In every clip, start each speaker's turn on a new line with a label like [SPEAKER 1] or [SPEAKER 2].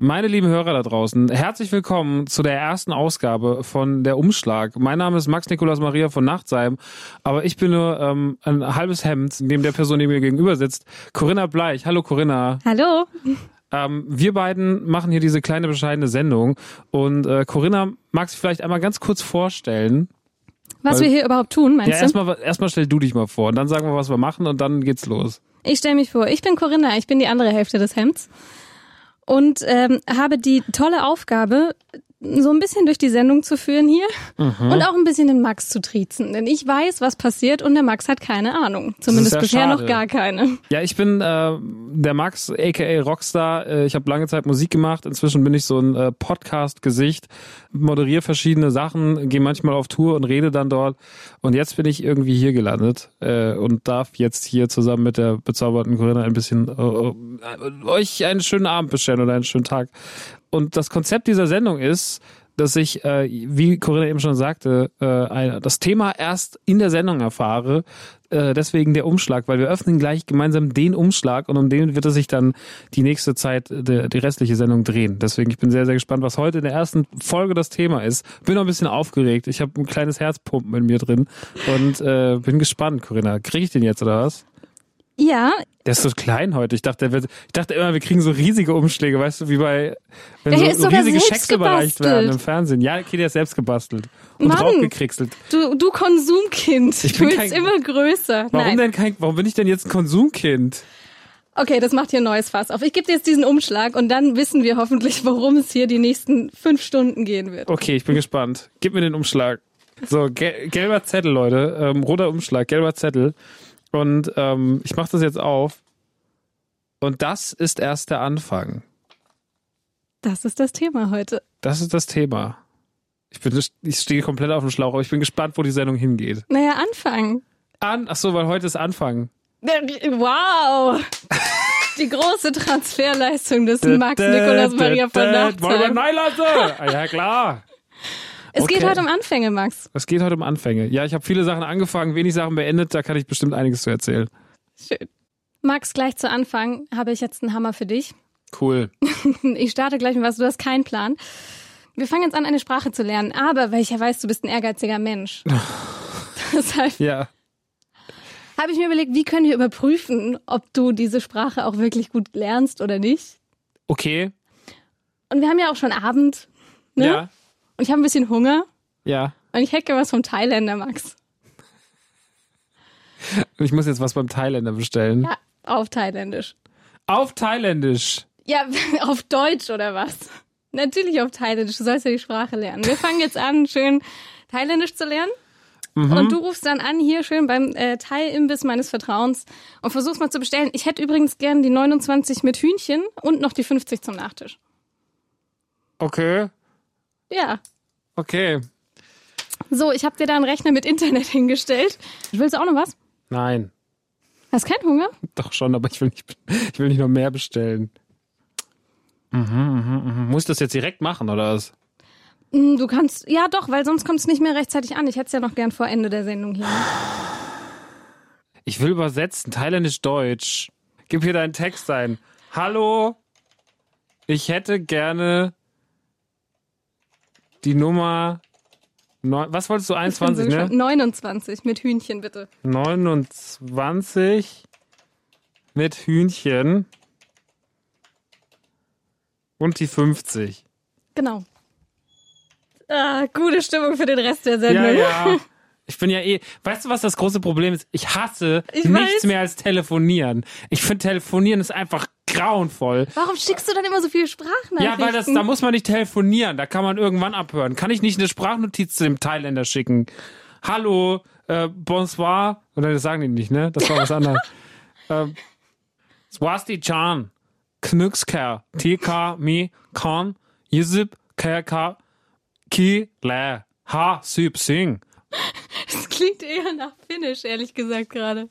[SPEAKER 1] Meine lieben Hörer da draußen, herzlich willkommen zu der ersten Ausgabe von Der Umschlag. Mein Name ist Max Nikolaus Maria von Nachtsheim, aber ich bin nur ähm, ein halbes Hemd, neben der Person, die mir gegenüber sitzt. Corinna Bleich. Hallo Corinna.
[SPEAKER 2] Hallo.
[SPEAKER 1] Ähm, wir beiden machen hier diese kleine bescheidene Sendung und äh, Corinna mag sich vielleicht einmal ganz kurz vorstellen.
[SPEAKER 2] Was
[SPEAKER 1] Weil-
[SPEAKER 2] wir hier überhaupt tun, meinst
[SPEAKER 1] Ja,
[SPEAKER 2] du?
[SPEAKER 1] erstmal erstmal stell du dich mal vor und dann sagen wir, was wir machen und dann geht's los.
[SPEAKER 2] Ich stelle mich vor, ich bin Corinna, ich bin die andere Hälfte des Hemds und ähm, habe die tolle Aufgabe, so ein bisschen durch die Sendung zu führen hier
[SPEAKER 1] Mhm.
[SPEAKER 2] und auch ein bisschen den Max zu triezen. Denn ich weiß, was passiert und der Max hat keine Ahnung. Zumindest
[SPEAKER 1] ja
[SPEAKER 2] bisher
[SPEAKER 1] schade.
[SPEAKER 2] noch gar keine.
[SPEAKER 1] Ja, ich bin äh, der Max, aka Rockstar. Äh, ich habe lange Zeit Musik gemacht. Inzwischen bin ich so ein äh, Podcast-Gesicht, moderiere verschiedene Sachen, gehe manchmal auf Tour und rede dann dort. Und jetzt bin ich irgendwie hier gelandet äh, und darf jetzt hier zusammen mit der bezauberten Corinna ein bisschen äh, äh, euch einen schönen Abend bescheren oder einen schönen Tag. Und das Konzept dieser Sendung ist, dass ich, äh, wie Corinna eben schon sagte, äh, ein, das Thema erst in der Sendung erfahre. Äh, deswegen der Umschlag, weil wir öffnen gleich gemeinsam den Umschlag und um den wird es sich dann die nächste Zeit, der, die restliche Sendung drehen. Deswegen, ich bin sehr, sehr gespannt, was heute in der ersten Folge das Thema ist. Bin noch ein bisschen aufgeregt. Ich habe ein kleines Herzpumpen in mir drin und äh, bin gespannt, Corinna. Kriege ich den jetzt oder was?
[SPEAKER 2] Ja,
[SPEAKER 1] Der ist so klein heute. Ich dachte, der wird, ich dachte immer, wir kriegen so riesige Umschläge, weißt du, wie bei, wenn
[SPEAKER 2] Der
[SPEAKER 1] so,
[SPEAKER 2] ist
[SPEAKER 1] so riesige Schecks überreicht werden im Fernsehen. Ja, okay, der ist selbst gebastelt und
[SPEAKER 2] Mann.
[SPEAKER 1] draufgekriegselt.
[SPEAKER 2] du, du Konsumkind.
[SPEAKER 1] Ich
[SPEAKER 2] du
[SPEAKER 1] bin
[SPEAKER 2] willst
[SPEAKER 1] kein-
[SPEAKER 2] immer größer.
[SPEAKER 1] Warum
[SPEAKER 2] Nein.
[SPEAKER 1] denn kein, warum bin ich denn jetzt ein Konsumkind?
[SPEAKER 2] Okay, das macht hier ein neues Fass auf. Ich gebe dir jetzt diesen Umschlag und dann wissen wir hoffentlich, worum es hier die nächsten fünf Stunden gehen wird.
[SPEAKER 1] Okay, ich bin gespannt. Gib mir den Umschlag. So, gel gelber Zettel, Leute. Ähm, roter Umschlag, gelber Zettel. Und ähm, ich mache das jetzt auf. Und das ist erst der Anfang.
[SPEAKER 2] Das ist das Thema heute.
[SPEAKER 1] Das ist das Thema. Ich bin, ich stehe komplett auf dem Schlauch, aber ich bin gespannt, wo die Sendung hingeht.
[SPEAKER 2] Naja, Anfang.
[SPEAKER 1] An, ach so, weil heute ist Anfang.
[SPEAKER 2] Wow! Die große Transferleistung des Max Nikolaus Maria von
[SPEAKER 1] Wollen wir
[SPEAKER 2] Nachtsheim.
[SPEAKER 1] Nein lassen? Ah, ja, klar.
[SPEAKER 2] Es geht
[SPEAKER 1] Okay.
[SPEAKER 2] heute um Anfänge, Max.
[SPEAKER 1] Es geht heute um Anfänge. Ja, ich habe viele Sachen angefangen, wenig Sachen beendet, da kann ich bestimmt einiges zu erzählen.
[SPEAKER 2] Schön. Max, gleich zu Anfang habe ich jetzt einen Hammer für dich.
[SPEAKER 1] Cool.
[SPEAKER 2] Ich starte gleich mit was, du hast keinen Plan. Wir fangen jetzt an, eine Sprache zu lernen, aber weil ich ja weiß, du bist ein ehrgeiziger Mensch. Deshalb
[SPEAKER 1] Ja.
[SPEAKER 2] habe ich mir überlegt, wie können wir überprüfen, ob du diese Sprache auch wirklich gut lernst oder nicht.
[SPEAKER 1] Okay.
[SPEAKER 2] Und wir haben ja auch schon Abend, ne?
[SPEAKER 1] Ja.
[SPEAKER 2] Und ich habe ein bisschen Hunger
[SPEAKER 1] Ja.
[SPEAKER 2] und ich hätte was vom Thailänder, Max.
[SPEAKER 1] Ich muss jetzt was beim Thailänder bestellen.
[SPEAKER 2] Ja, auf Thailändisch.
[SPEAKER 1] Auf Thailändisch.
[SPEAKER 2] Ja, auf Deutsch oder was? Natürlich auf Thailändisch. Du sollst ja die Sprache lernen. Wir fangen jetzt an, schön Thailändisch zu lernen. Und du rufst dann an hier schön beim äh, Thai-Imbiss meines Vertrauens und versuchst mal zu bestellen. Ich hätte übrigens gern die 29 mit Hühnchen und noch die 50 zum Nachtisch.
[SPEAKER 1] Okay.
[SPEAKER 2] Ja.
[SPEAKER 1] Okay.
[SPEAKER 2] So, ich habe dir da einen Rechner mit Internet hingestellt. Willst du auch noch was?
[SPEAKER 1] Nein.
[SPEAKER 2] Hast keinen Hunger?
[SPEAKER 1] Doch schon, aber ich will nicht, ich will nicht noch mehr bestellen. Mhm, mhm, mhm. Muss ich das jetzt direkt machen, oder was?
[SPEAKER 2] Hm, Du kannst, ja doch, weil sonst kommt es nicht mehr rechtzeitig an. Ich hätte es ja noch gern vor Ende der Sendung hier.
[SPEAKER 1] Ich will übersetzen, thailändisch-deutsch. Gib hier deinen Text ein. Hallo, ich hätte gerne die Nummer, neun, was wolltest du,
[SPEAKER 2] Ich bin
[SPEAKER 1] 21,
[SPEAKER 2] so
[SPEAKER 1] ne?
[SPEAKER 2] gespannt. 29 mit Hühnchen, bitte.
[SPEAKER 1] 29 mit Hühnchen und die 50.
[SPEAKER 2] Genau. Ah, gute Stimmung für den Rest der Sendung.
[SPEAKER 1] Ja, ja. Ich bin ja eh. Weißt du, was das große Problem ist? Ich hasse
[SPEAKER 2] Ich
[SPEAKER 1] nichts
[SPEAKER 2] weiß.
[SPEAKER 1] mehr als telefonieren. Ich finde telefonieren ist einfach grauenvoll.
[SPEAKER 2] Warum schickst du dann immer so viele Sprachnachrichten?
[SPEAKER 1] Ja, weil das, da muss man nicht telefonieren. Da kann man irgendwann abhören. Kann ich nicht eine Sprachnotiz zu dem Thailänder schicken? Hallo, äh, bonsoir. Oder das sagen die nicht, ne? Das war was anderes. ähm, Swasti Chan. Knüxker. TK Mi Kan. Yizip KK Ki Le. Ha Süb Sing.
[SPEAKER 2] Das klingt eher nach Finnisch, ehrlich gesagt, gerade.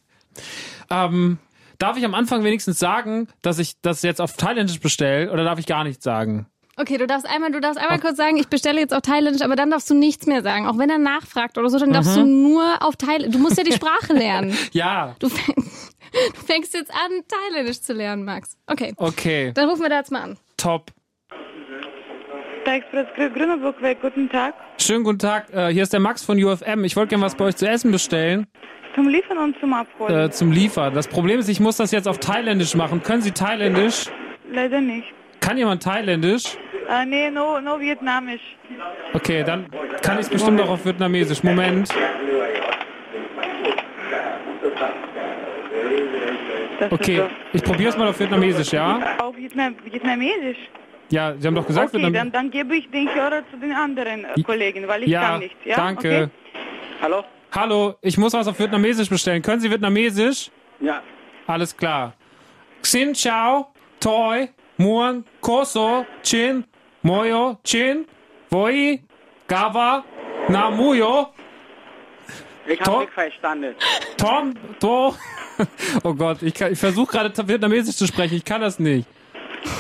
[SPEAKER 1] Ähm, darf ich am Anfang wenigstens sagen, dass ich das jetzt auf Thailändisch bestelle oder darf ich gar nichts sagen?
[SPEAKER 2] Okay, du darfst einmal, du darfst einmal kurz sagen, ich bestelle jetzt auf Thailändisch, aber dann darfst du nichts mehr sagen. Auch wenn er nachfragt oder so, dann darfst du nur auf Thailändisch. Du musst ja die Sprache lernen.
[SPEAKER 1] Ja,
[SPEAKER 2] Du fängst, du fängst jetzt an, Thailändisch zu lernen, Max. Okay,
[SPEAKER 1] okay,
[SPEAKER 2] dann rufen wir da jetzt mal an.
[SPEAKER 1] top.
[SPEAKER 3] Express Grüneburg-Weg, guten Tag.
[SPEAKER 1] Schönen guten Tag, äh, hier ist der Max von UFM. Ich wollte gerne was bei euch zu essen bestellen.
[SPEAKER 3] Zum Liefern und zum Abholen?
[SPEAKER 1] Äh, zum Liefern. Das Problem ist, ich muss das jetzt auf Thailändisch machen. Können Sie Thailändisch?
[SPEAKER 3] Leider nicht.
[SPEAKER 1] Kann jemand Thailändisch?
[SPEAKER 3] Äh, nee, nur no Vietnamisch.
[SPEAKER 1] Okay, dann kann ich es bestimmt auch auf Vietnamesisch. Moment.
[SPEAKER 3] Das
[SPEAKER 1] Okay,
[SPEAKER 3] ist
[SPEAKER 1] ich probiere es mal auf Vietnamesisch, ja?
[SPEAKER 3] so. Auf Vietnam Vietnamesisch?
[SPEAKER 1] Ja, Sie haben doch gesagt,
[SPEAKER 3] okay,
[SPEAKER 1] Vietnam
[SPEAKER 3] dann, dann gebe ich den Hörer zu den anderen äh, Kollegen, weil ich
[SPEAKER 1] ja,
[SPEAKER 3] kann nicht. Ja,
[SPEAKER 1] danke.
[SPEAKER 3] Okay?
[SPEAKER 4] Hallo?
[SPEAKER 1] Hallo, ich muss was auf Vietnamesisch bestellen. Können Sie Vietnamesisch?
[SPEAKER 4] Ja.
[SPEAKER 1] Alles klar. Xin chào, toi, muon, koso, chin, moyo, chin, voi, gava, na muyo,
[SPEAKER 4] Ich
[SPEAKER 1] Tom?
[SPEAKER 4] habe nicht verstanden.
[SPEAKER 1] tom, to. Oh Gott, ich, kann- ich versuche gerade Vietnamesisch zu sprechen. Ich kann das nicht.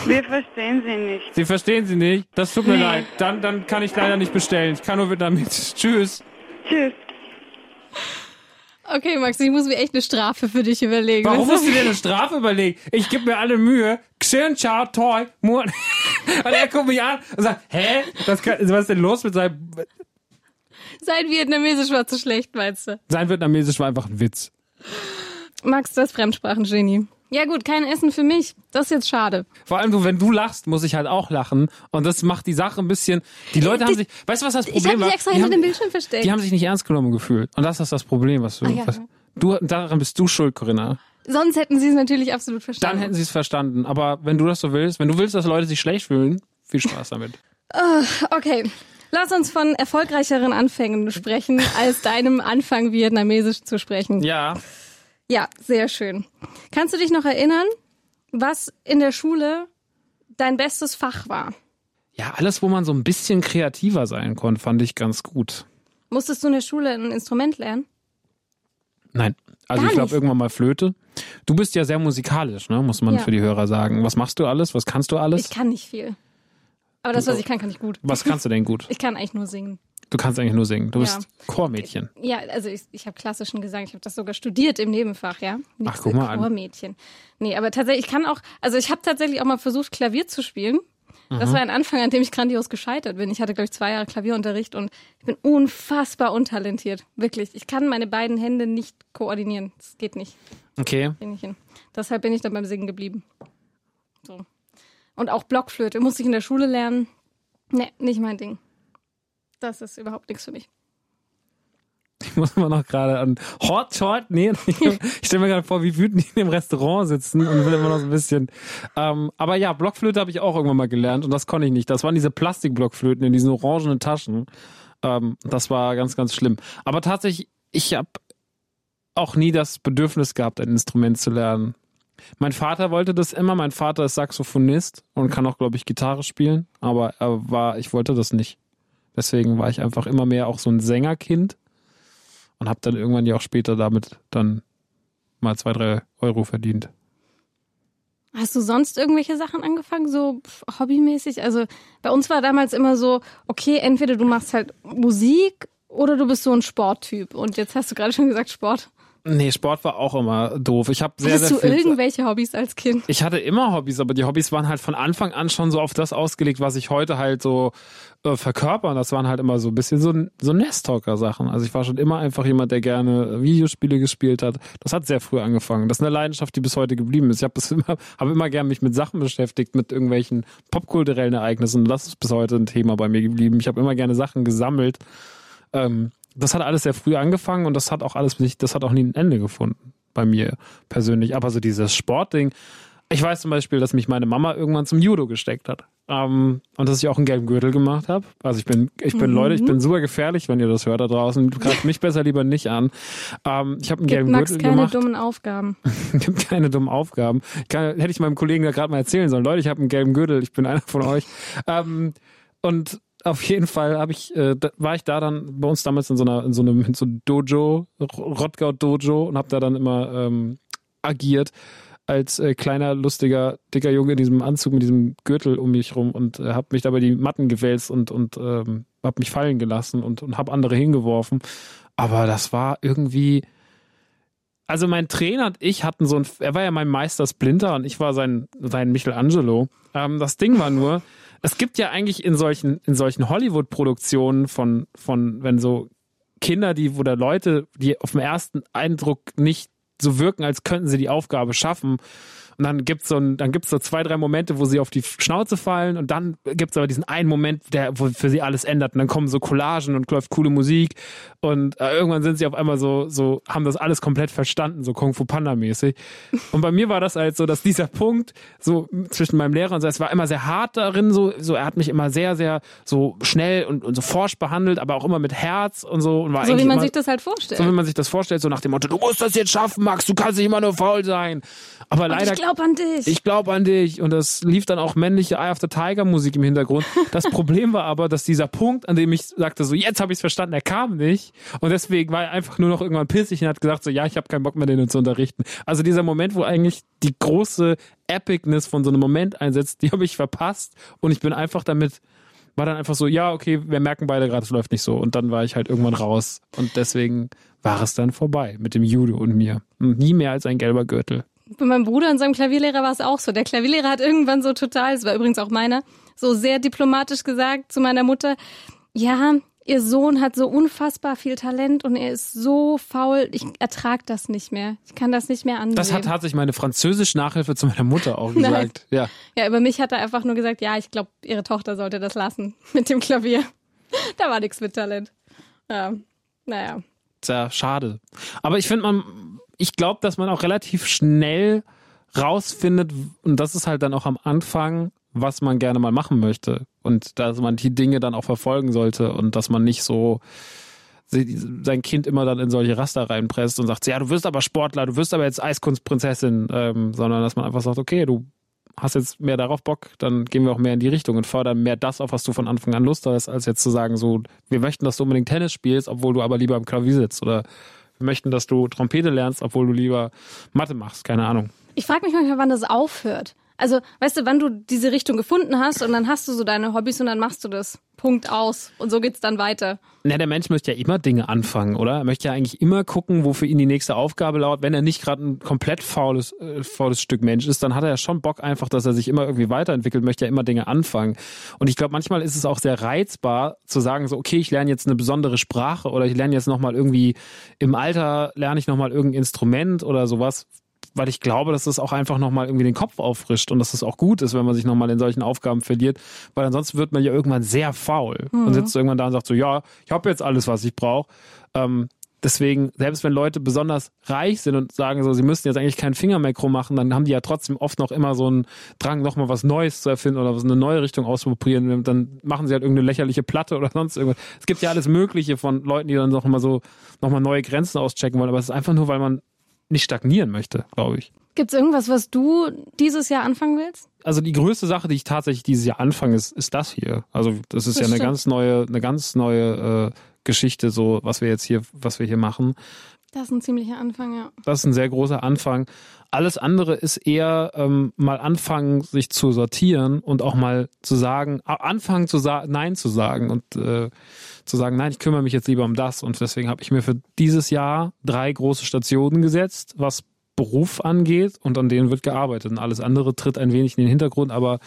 [SPEAKER 3] Wir verstehen Sie nicht.
[SPEAKER 1] Sie verstehen Sie nicht? Das tut mir
[SPEAKER 3] Nee.
[SPEAKER 1] leid. Dann, dann kann ich leider nicht bestellen. Ich kann nur Vietnamesisch. Tschüss.
[SPEAKER 3] Tschüss.
[SPEAKER 2] Okay, Max, ich muss mir echt eine Strafe für dich überlegen.
[SPEAKER 1] Warum musst du dir eine Strafe überlegen? Ich gebe mir alle Mühe. Xin chao toi muon. Und er guckt mich an und sagt, hä? Das kann, was ist denn los mit seinem...
[SPEAKER 2] Sein Vietnamesisch war zu schlecht, meinst du?
[SPEAKER 1] Sein Vietnamesisch war einfach ein Witz.
[SPEAKER 2] Max, das Fremdsprachengenie. Ja gut, kein Essen für mich. Das ist jetzt schade.
[SPEAKER 1] Vor allem du, wenn du lachst, muss ich halt auch lachen. Und das macht die Sache ein bisschen. Die Leute haben
[SPEAKER 2] die-
[SPEAKER 1] sich. Weißt du, was das
[SPEAKER 2] Ich
[SPEAKER 1] Problem
[SPEAKER 2] habe mich
[SPEAKER 1] war?
[SPEAKER 2] extra hinter dem
[SPEAKER 1] haben,
[SPEAKER 2] Bildschirm versteckt.
[SPEAKER 1] die haben sich nicht ernst genommen gefühlt. Und das ist das Problem, was du.
[SPEAKER 2] Ah, ja.
[SPEAKER 1] was, du daran bist du schuld, Corinna.
[SPEAKER 2] Sonst hätten sie es natürlich absolut
[SPEAKER 1] Dann
[SPEAKER 2] verstanden.
[SPEAKER 1] hätten sie es verstanden. Aber wenn du das so willst, wenn du willst, dass Leute sich schlecht fühlen, viel Spaß damit.
[SPEAKER 2] Okay, lass uns von erfolgreicheren Anfängen sprechen, als deinem Anfang Vietnamesisch zu sprechen.
[SPEAKER 1] Ja.
[SPEAKER 2] Ja, sehr schön. Kannst du dich noch erinnern, was in der Schule dein bestes Fach war?
[SPEAKER 1] Ja, alles, wo man so ein bisschen kreativer sein konnte, fand ich ganz gut.
[SPEAKER 2] Musstest du in der Schule ein Instrument lernen?
[SPEAKER 1] Nein. Also
[SPEAKER 2] Gar
[SPEAKER 1] ich glaube irgendwann mal Flöte. Du bist ja sehr musikalisch, ne? Muss man
[SPEAKER 2] Ja.
[SPEAKER 1] für die Hörer sagen. Was machst du alles? Was kannst du alles?
[SPEAKER 2] Ich kann nicht viel. Aber das, was ich kann, kann ich gut.
[SPEAKER 1] Was kannst du denn gut?
[SPEAKER 2] Ich kann eigentlich nur singen.
[SPEAKER 1] Du kannst eigentlich nur singen. Du
[SPEAKER 2] Ja.
[SPEAKER 1] bist Chormädchen.
[SPEAKER 2] Ja, also ich, ich habe klassischen Gesang, ich habe das sogar studiert im Nebenfach, ja. Nicht
[SPEAKER 1] Ach, guck mal an.
[SPEAKER 2] Chormädchen. Nee, aber tatsächlich, ich kann auch, also ich habe tatsächlich auch mal versucht, Klavier zu spielen. Das war ein Anfang, an dem ich grandios gescheitert bin. Ich hatte, glaube ich, zwei Jahre Klavierunterricht und ich bin unfassbar untalentiert. Wirklich. Ich kann meine beiden Hände nicht koordinieren. Das geht nicht.
[SPEAKER 1] Okay.
[SPEAKER 2] Bin ich hin. Deshalb bin ich dann beim Singen geblieben. So. Und auch Blockflöte musste ich in der Schule lernen. Nee, nicht mein Ding. Das ist überhaupt nichts für mich.
[SPEAKER 1] Ich muss immer noch gerade an Hot Shot, nee, ich, ich stelle mir gerade vor, wie wütend die in dem Restaurant sitzen und will immer noch so ein bisschen. Ähm, aber ja, Blockflöte habe ich auch irgendwann mal gelernt und das konnte ich nicht. Das waren diese Plastikblockflöten in diesen orangenen Taschen. Ähm, das war ganz, ganz schlimm. Aber tatsächlich, ich habe auch nie das Bedürfnis gehabt, ein Instrument zu lernen. Mein Vater wollte das immer. Mein Vater ist Saxophonist und kann auch, glaube ich, Gitarre spielen. Aber er war, ich wollte das nicht. Deswegen war ich einfach immer mehr auch so ein Sängerkind und habe dann irgendwann ja auch später damit dann mal zwei, drei Euro verdient.
[SPEAKER 2] Hast du sonst irgendwelche Sachen angefangen, so hobbymäßig? Also bei uns war damals immer so, okay, entweder du machst halt Musik oder du bist so ein Sporttyp. Und jetzt hast du gerade schon gesagt Sport.
[SPEAKER 1] Nee, Sport war auch immer doof. Ich habe sehr,
[SPEAKER 2] Hattest
[SPEAKER 1] sehr
[SPEAKER 2] du
[SPEAKER 1] viel.
[SPEAKER 2] irgendwelche Hobbys als Kind?
[SPEAKER 1] Ich hatte immer Hobbys, aber die Hobbys waren halt von Anfang an schon so auf das ausgelegt, was ich heute halt so äh, verkörpern. Das waren halt immer so ein bisschen so, so Nesttalker-Sachen. Also ich war schon immer einfach jemand, der gerne Videospiele gespielt hat. Das hat sehr früh angefangen. Das ist eine Leidenschaft, die bis heute geblieben ist. Ich habe immer, hab immer gern mich mit Sachen beschäftigt, mit irgendwelchen popkulturellen Ereignissen. Und das ist bis heute ein Thema bei mir geblieben. Ich habe immer gerne Sachen gesammelt. Ähm, das hat alles sehr früh angefangen und das hat auch alles, das hat auch nie ein Ende gefunden bei mir persönlich. Aber so dieses Sportding, ich weiß zum Beispiel, dass mich meine Mama irgendwann zum Judo gesteckt hat. Ähm, und dass ich auch einen gelben Gürtel gemacht habe. Also ich bin, ich bin Leute, ich bin super gefährlich, wenn ihr das hört da draußen. Greift mich besser lieber nicht an. Ähm, ich habe einen
[SPEAKER 2] Gibt
[SPEAKER 1] gelben
[SPEAKER 2] Max
[SPEAKER 1] Gürtel
[SPEAKER 2] keine
[SPEAKER 1] gemacht.
[SPEAKER 2] dummen Aufgaben.
[SPEAKER 1] gibt keine dummen Aufgaben. Ich kann, hätte ich meinem Kollegen da gerade mal erzählen sollen. Leute, ich habe einen gelben Gürtel, ich bin einer von euch. Ähm, und auf jeden Fall habe ich, äh, war ich da dann bei uns damals in so einer, in so einem, in so Dojo, Rottgau Dojo und habe da dann immer ähm, agiert als äh, kleiner, lustiger, dicker Junge in diesem Anzug mit diesem Gürtel um mich rum und äh, habe mich dabei die Matten gewälzt und, und ähm, habe mich fallen gelassen und, und habe andere hingeworfen. Aber das war irgendwie, also mein Trainer und ich hatten so ein, er war ja mein Meister Splinter und ich war sein, sein Michelangelo. Ähm, das Ding war nur, es gibt ja eigentlich in solchen, in solchen Hollywood-Produktionen von, von, wenn so Kinder, die, oder Leute, die auf den ersten Eindruck nicht so wirken, als könnten sie die Aufgabe schaffen, und dann gibt's so ein, dann gibt's so zwei, drei Momente, wo sie auf die Schnauze fallen und dann gibt's aber diesen einen Moment, der wo für sie alles ändert. Und dann kommen so Collagen und läuft coole Musik und äh, irgendwann sind sie auf einmal so, so, haben das alles komplett verstanden, so Kung Fu Panda mäßig. Und bei mir war das halt so, dass dieser Punkt so zwischen meinem Lehrer und so, es war immer sehr hart darin, so, so er hat mich immer sehr, sehr so schnell und, und so forsch behandelt, aber auch immer mit Herz und so. Und war
[SPEAKER 2] so wie man
[SPEAKER 1] immer,
[SPEAKER 2] sich das halt vorstellt.
[SPEAKER 1] So wie man sich das vorstellt, so nach dem Motto, du musst das jetzt schaffen, Max, du kannst nicht immer nur faul sein. Aber
[SPEAKER 2] Und
[SPEAKER 1] leider
[SPEAKER 2] ich glaube an dich.
[SPEAKER 1] ich glaube an dich. Und das lief dann auch männliche Eye of the Tiger Musik im Hintergrund. Das Problem war aber, dass dieser Punkt, an dem ich sagte, so jetzt habe ich es verstanden, er kam nicht. Und deswegen war er einfach nur noch irgendwann pissig und hat gesagt, so ja, ich habe keinen Bock mehr, den zu unterrichten. Also dieser Moment, wo eigentlich die große Epicness von so einem Moment einsetzt, die habe ich verpasst. Und ich bin einfach damit, war dann einfach so, ja, okay, wir merken beide gerade, es läuft nicht so. Und dann war ich halt irgendwann raus. Und deswegen war es dann vorbei mit dem Judo und mir. Nie mehr als ein gelber Gürtel.
[SPEAKER 2] Bei meinem Bruder und seinem Klavierlehrer war es auch so. Der Klavierlehrer hat irgendwann so total, es war übrigens auch meiner, so sehr diplomatisch gesagt zu meiner Mutter, ja, ihr Sohn hat so unfassbar viel Talent und er ist so faul, ich ertrag das nicht mehr. Ich kann das nicht mehr ansehen.
[SPEAKER 1] Das hat tatsächlich meine französische Nachhilfe zu meiner Mutter auch gesagt. Ja.
[SPEAKER 2] ja, über mich hat er einfach nur gesagt, ja, ich glaube, ihre Tochter sollte das lassen mit dem Klavier. Da war nichts mit Talent. Ja, naja.
[SPEAKER 1] Tja, schade. Aber ich finde, man, ich glaube, dass man auch relativ schnell rausfindet, und das ist halt dann auch am Anfang, was man gerne mal machen möchte. Und dass man die Dinge dann auch verfolgen sollte und dass man nicht so sein Kind immer dann in solche Raster reinpresst und sagt, ja, du wirst aber Sportler, du wirst aber jetzt Eiskunstprinzessin, ähm, sondern dass man einfach sagt, okay, du hast jetzt mehr darauf Bock, dann gehen wir auch mehr in die Richtung und fördern mehr das auf, was du von Anfang an Lust hast, als jetzt zu sagen, so, wir möchten, dass du unbedingt Tennis spielst, obwohl du aber lieber am Klavier sitzt oder wir möchten, dass du Trompete lernst, obwohl du lieber Mathe machst, keine Ahnung.
[SPEAKER 2] Ich frage mich manchmal, wann das aufhört. Also, weißt du, wann du diese Richtung gefunden hast und dann hast du so deine Hobbys und dann machst du das. Punkt aus. Und so geht's dann weiter.
[SPEAKER 1] Na, der Mensch möchte ja immer Dinge anfangen, oder? Er möchte ja eigentlich immer gucken, wo für ihn die nächste Aufgabe lauert. Wenn er nicht gerade ein komplett faules, äh, faules Stück Mensch ist, dann hat er ja schon Bock einfach, dass er sich immer irgendwie weiterentwickelt, möchte ja immer Dinge anfangen. Und ich glaube, manchmal ist es auch sehr reizbar zu sagen, so, okay, ich lerne jetzt eine besondere Sprache oder ich lerne jetzt nochmal irgendwie im Alter, lerne ich nochmal irgendein Instrument oder sowas, weil ich glaube, dass das auch einfach nochmal irgendwie den Kopf auffrischt und dass es das auch gut ist, wenn man sich nochmal in solchen Aufgaben verliert, weil ansonsten wird man ja irgendwann sehr faul
[SPEAKER 2] Mhm.
[SPEAKER 1] und sitzt irgendwann da und sagt so, ja, ich habe jetzt alles, was ich brauche. Ähm, deswegen, selbst wenn Leute besonders reich sind und sagen so, sie müssten jetzt eigentlich keinen Finger mehr krumm machen, dann haben die ja trotzdem oft noch immer so einen Drang, nochmal was Neues zu erfinden oder was eine neue Richtung auszuprobieren. Dann machen sie halt irgendeine lächerliche Platte oder sonst irgendwas. Es gibt ja alles Mögliche von Leuten, die dann noch immer so nochmal neue Grenzen auschecken wollen, aber es ist einfach nur, weil man nicht stagnieren möchte, glaube ich.
[SPEAKER 2] Gibt's irgendwas, was du dieses Jahr anfangen willst?
[SPEAKER 1] Also die größte Sache, die ich tatsächlich dieses Jahr anfange, ist, ist das hier. Also das ist
[SPEAKER 2] Das
[SPEAKER 1] ja eine ganz neue, eine ganz neue äh, Geschichte, so was wir jetzt hier, was wir hier machen.
[SPEAKER 2] Das ist ein ziemlicher Anfang, ja.
[SPEAKER 1] Das ist ein sehr großer Anfang. Alles andere ist eher ähm, mal anfangen, sich zu sortieren und auch mal zu sagen, anfangen zu sagen, nein zu sagen und äh, zu sagen, nein, ich kümmere mich jetzt lieber um das. Und deswegen habe ich mir für dieses Jahr drei große Stationen gesetzt, was Beruf angeht und an denen wird gearbeitet. Und alles andere tritt ein wenig in den Hintergrund, aber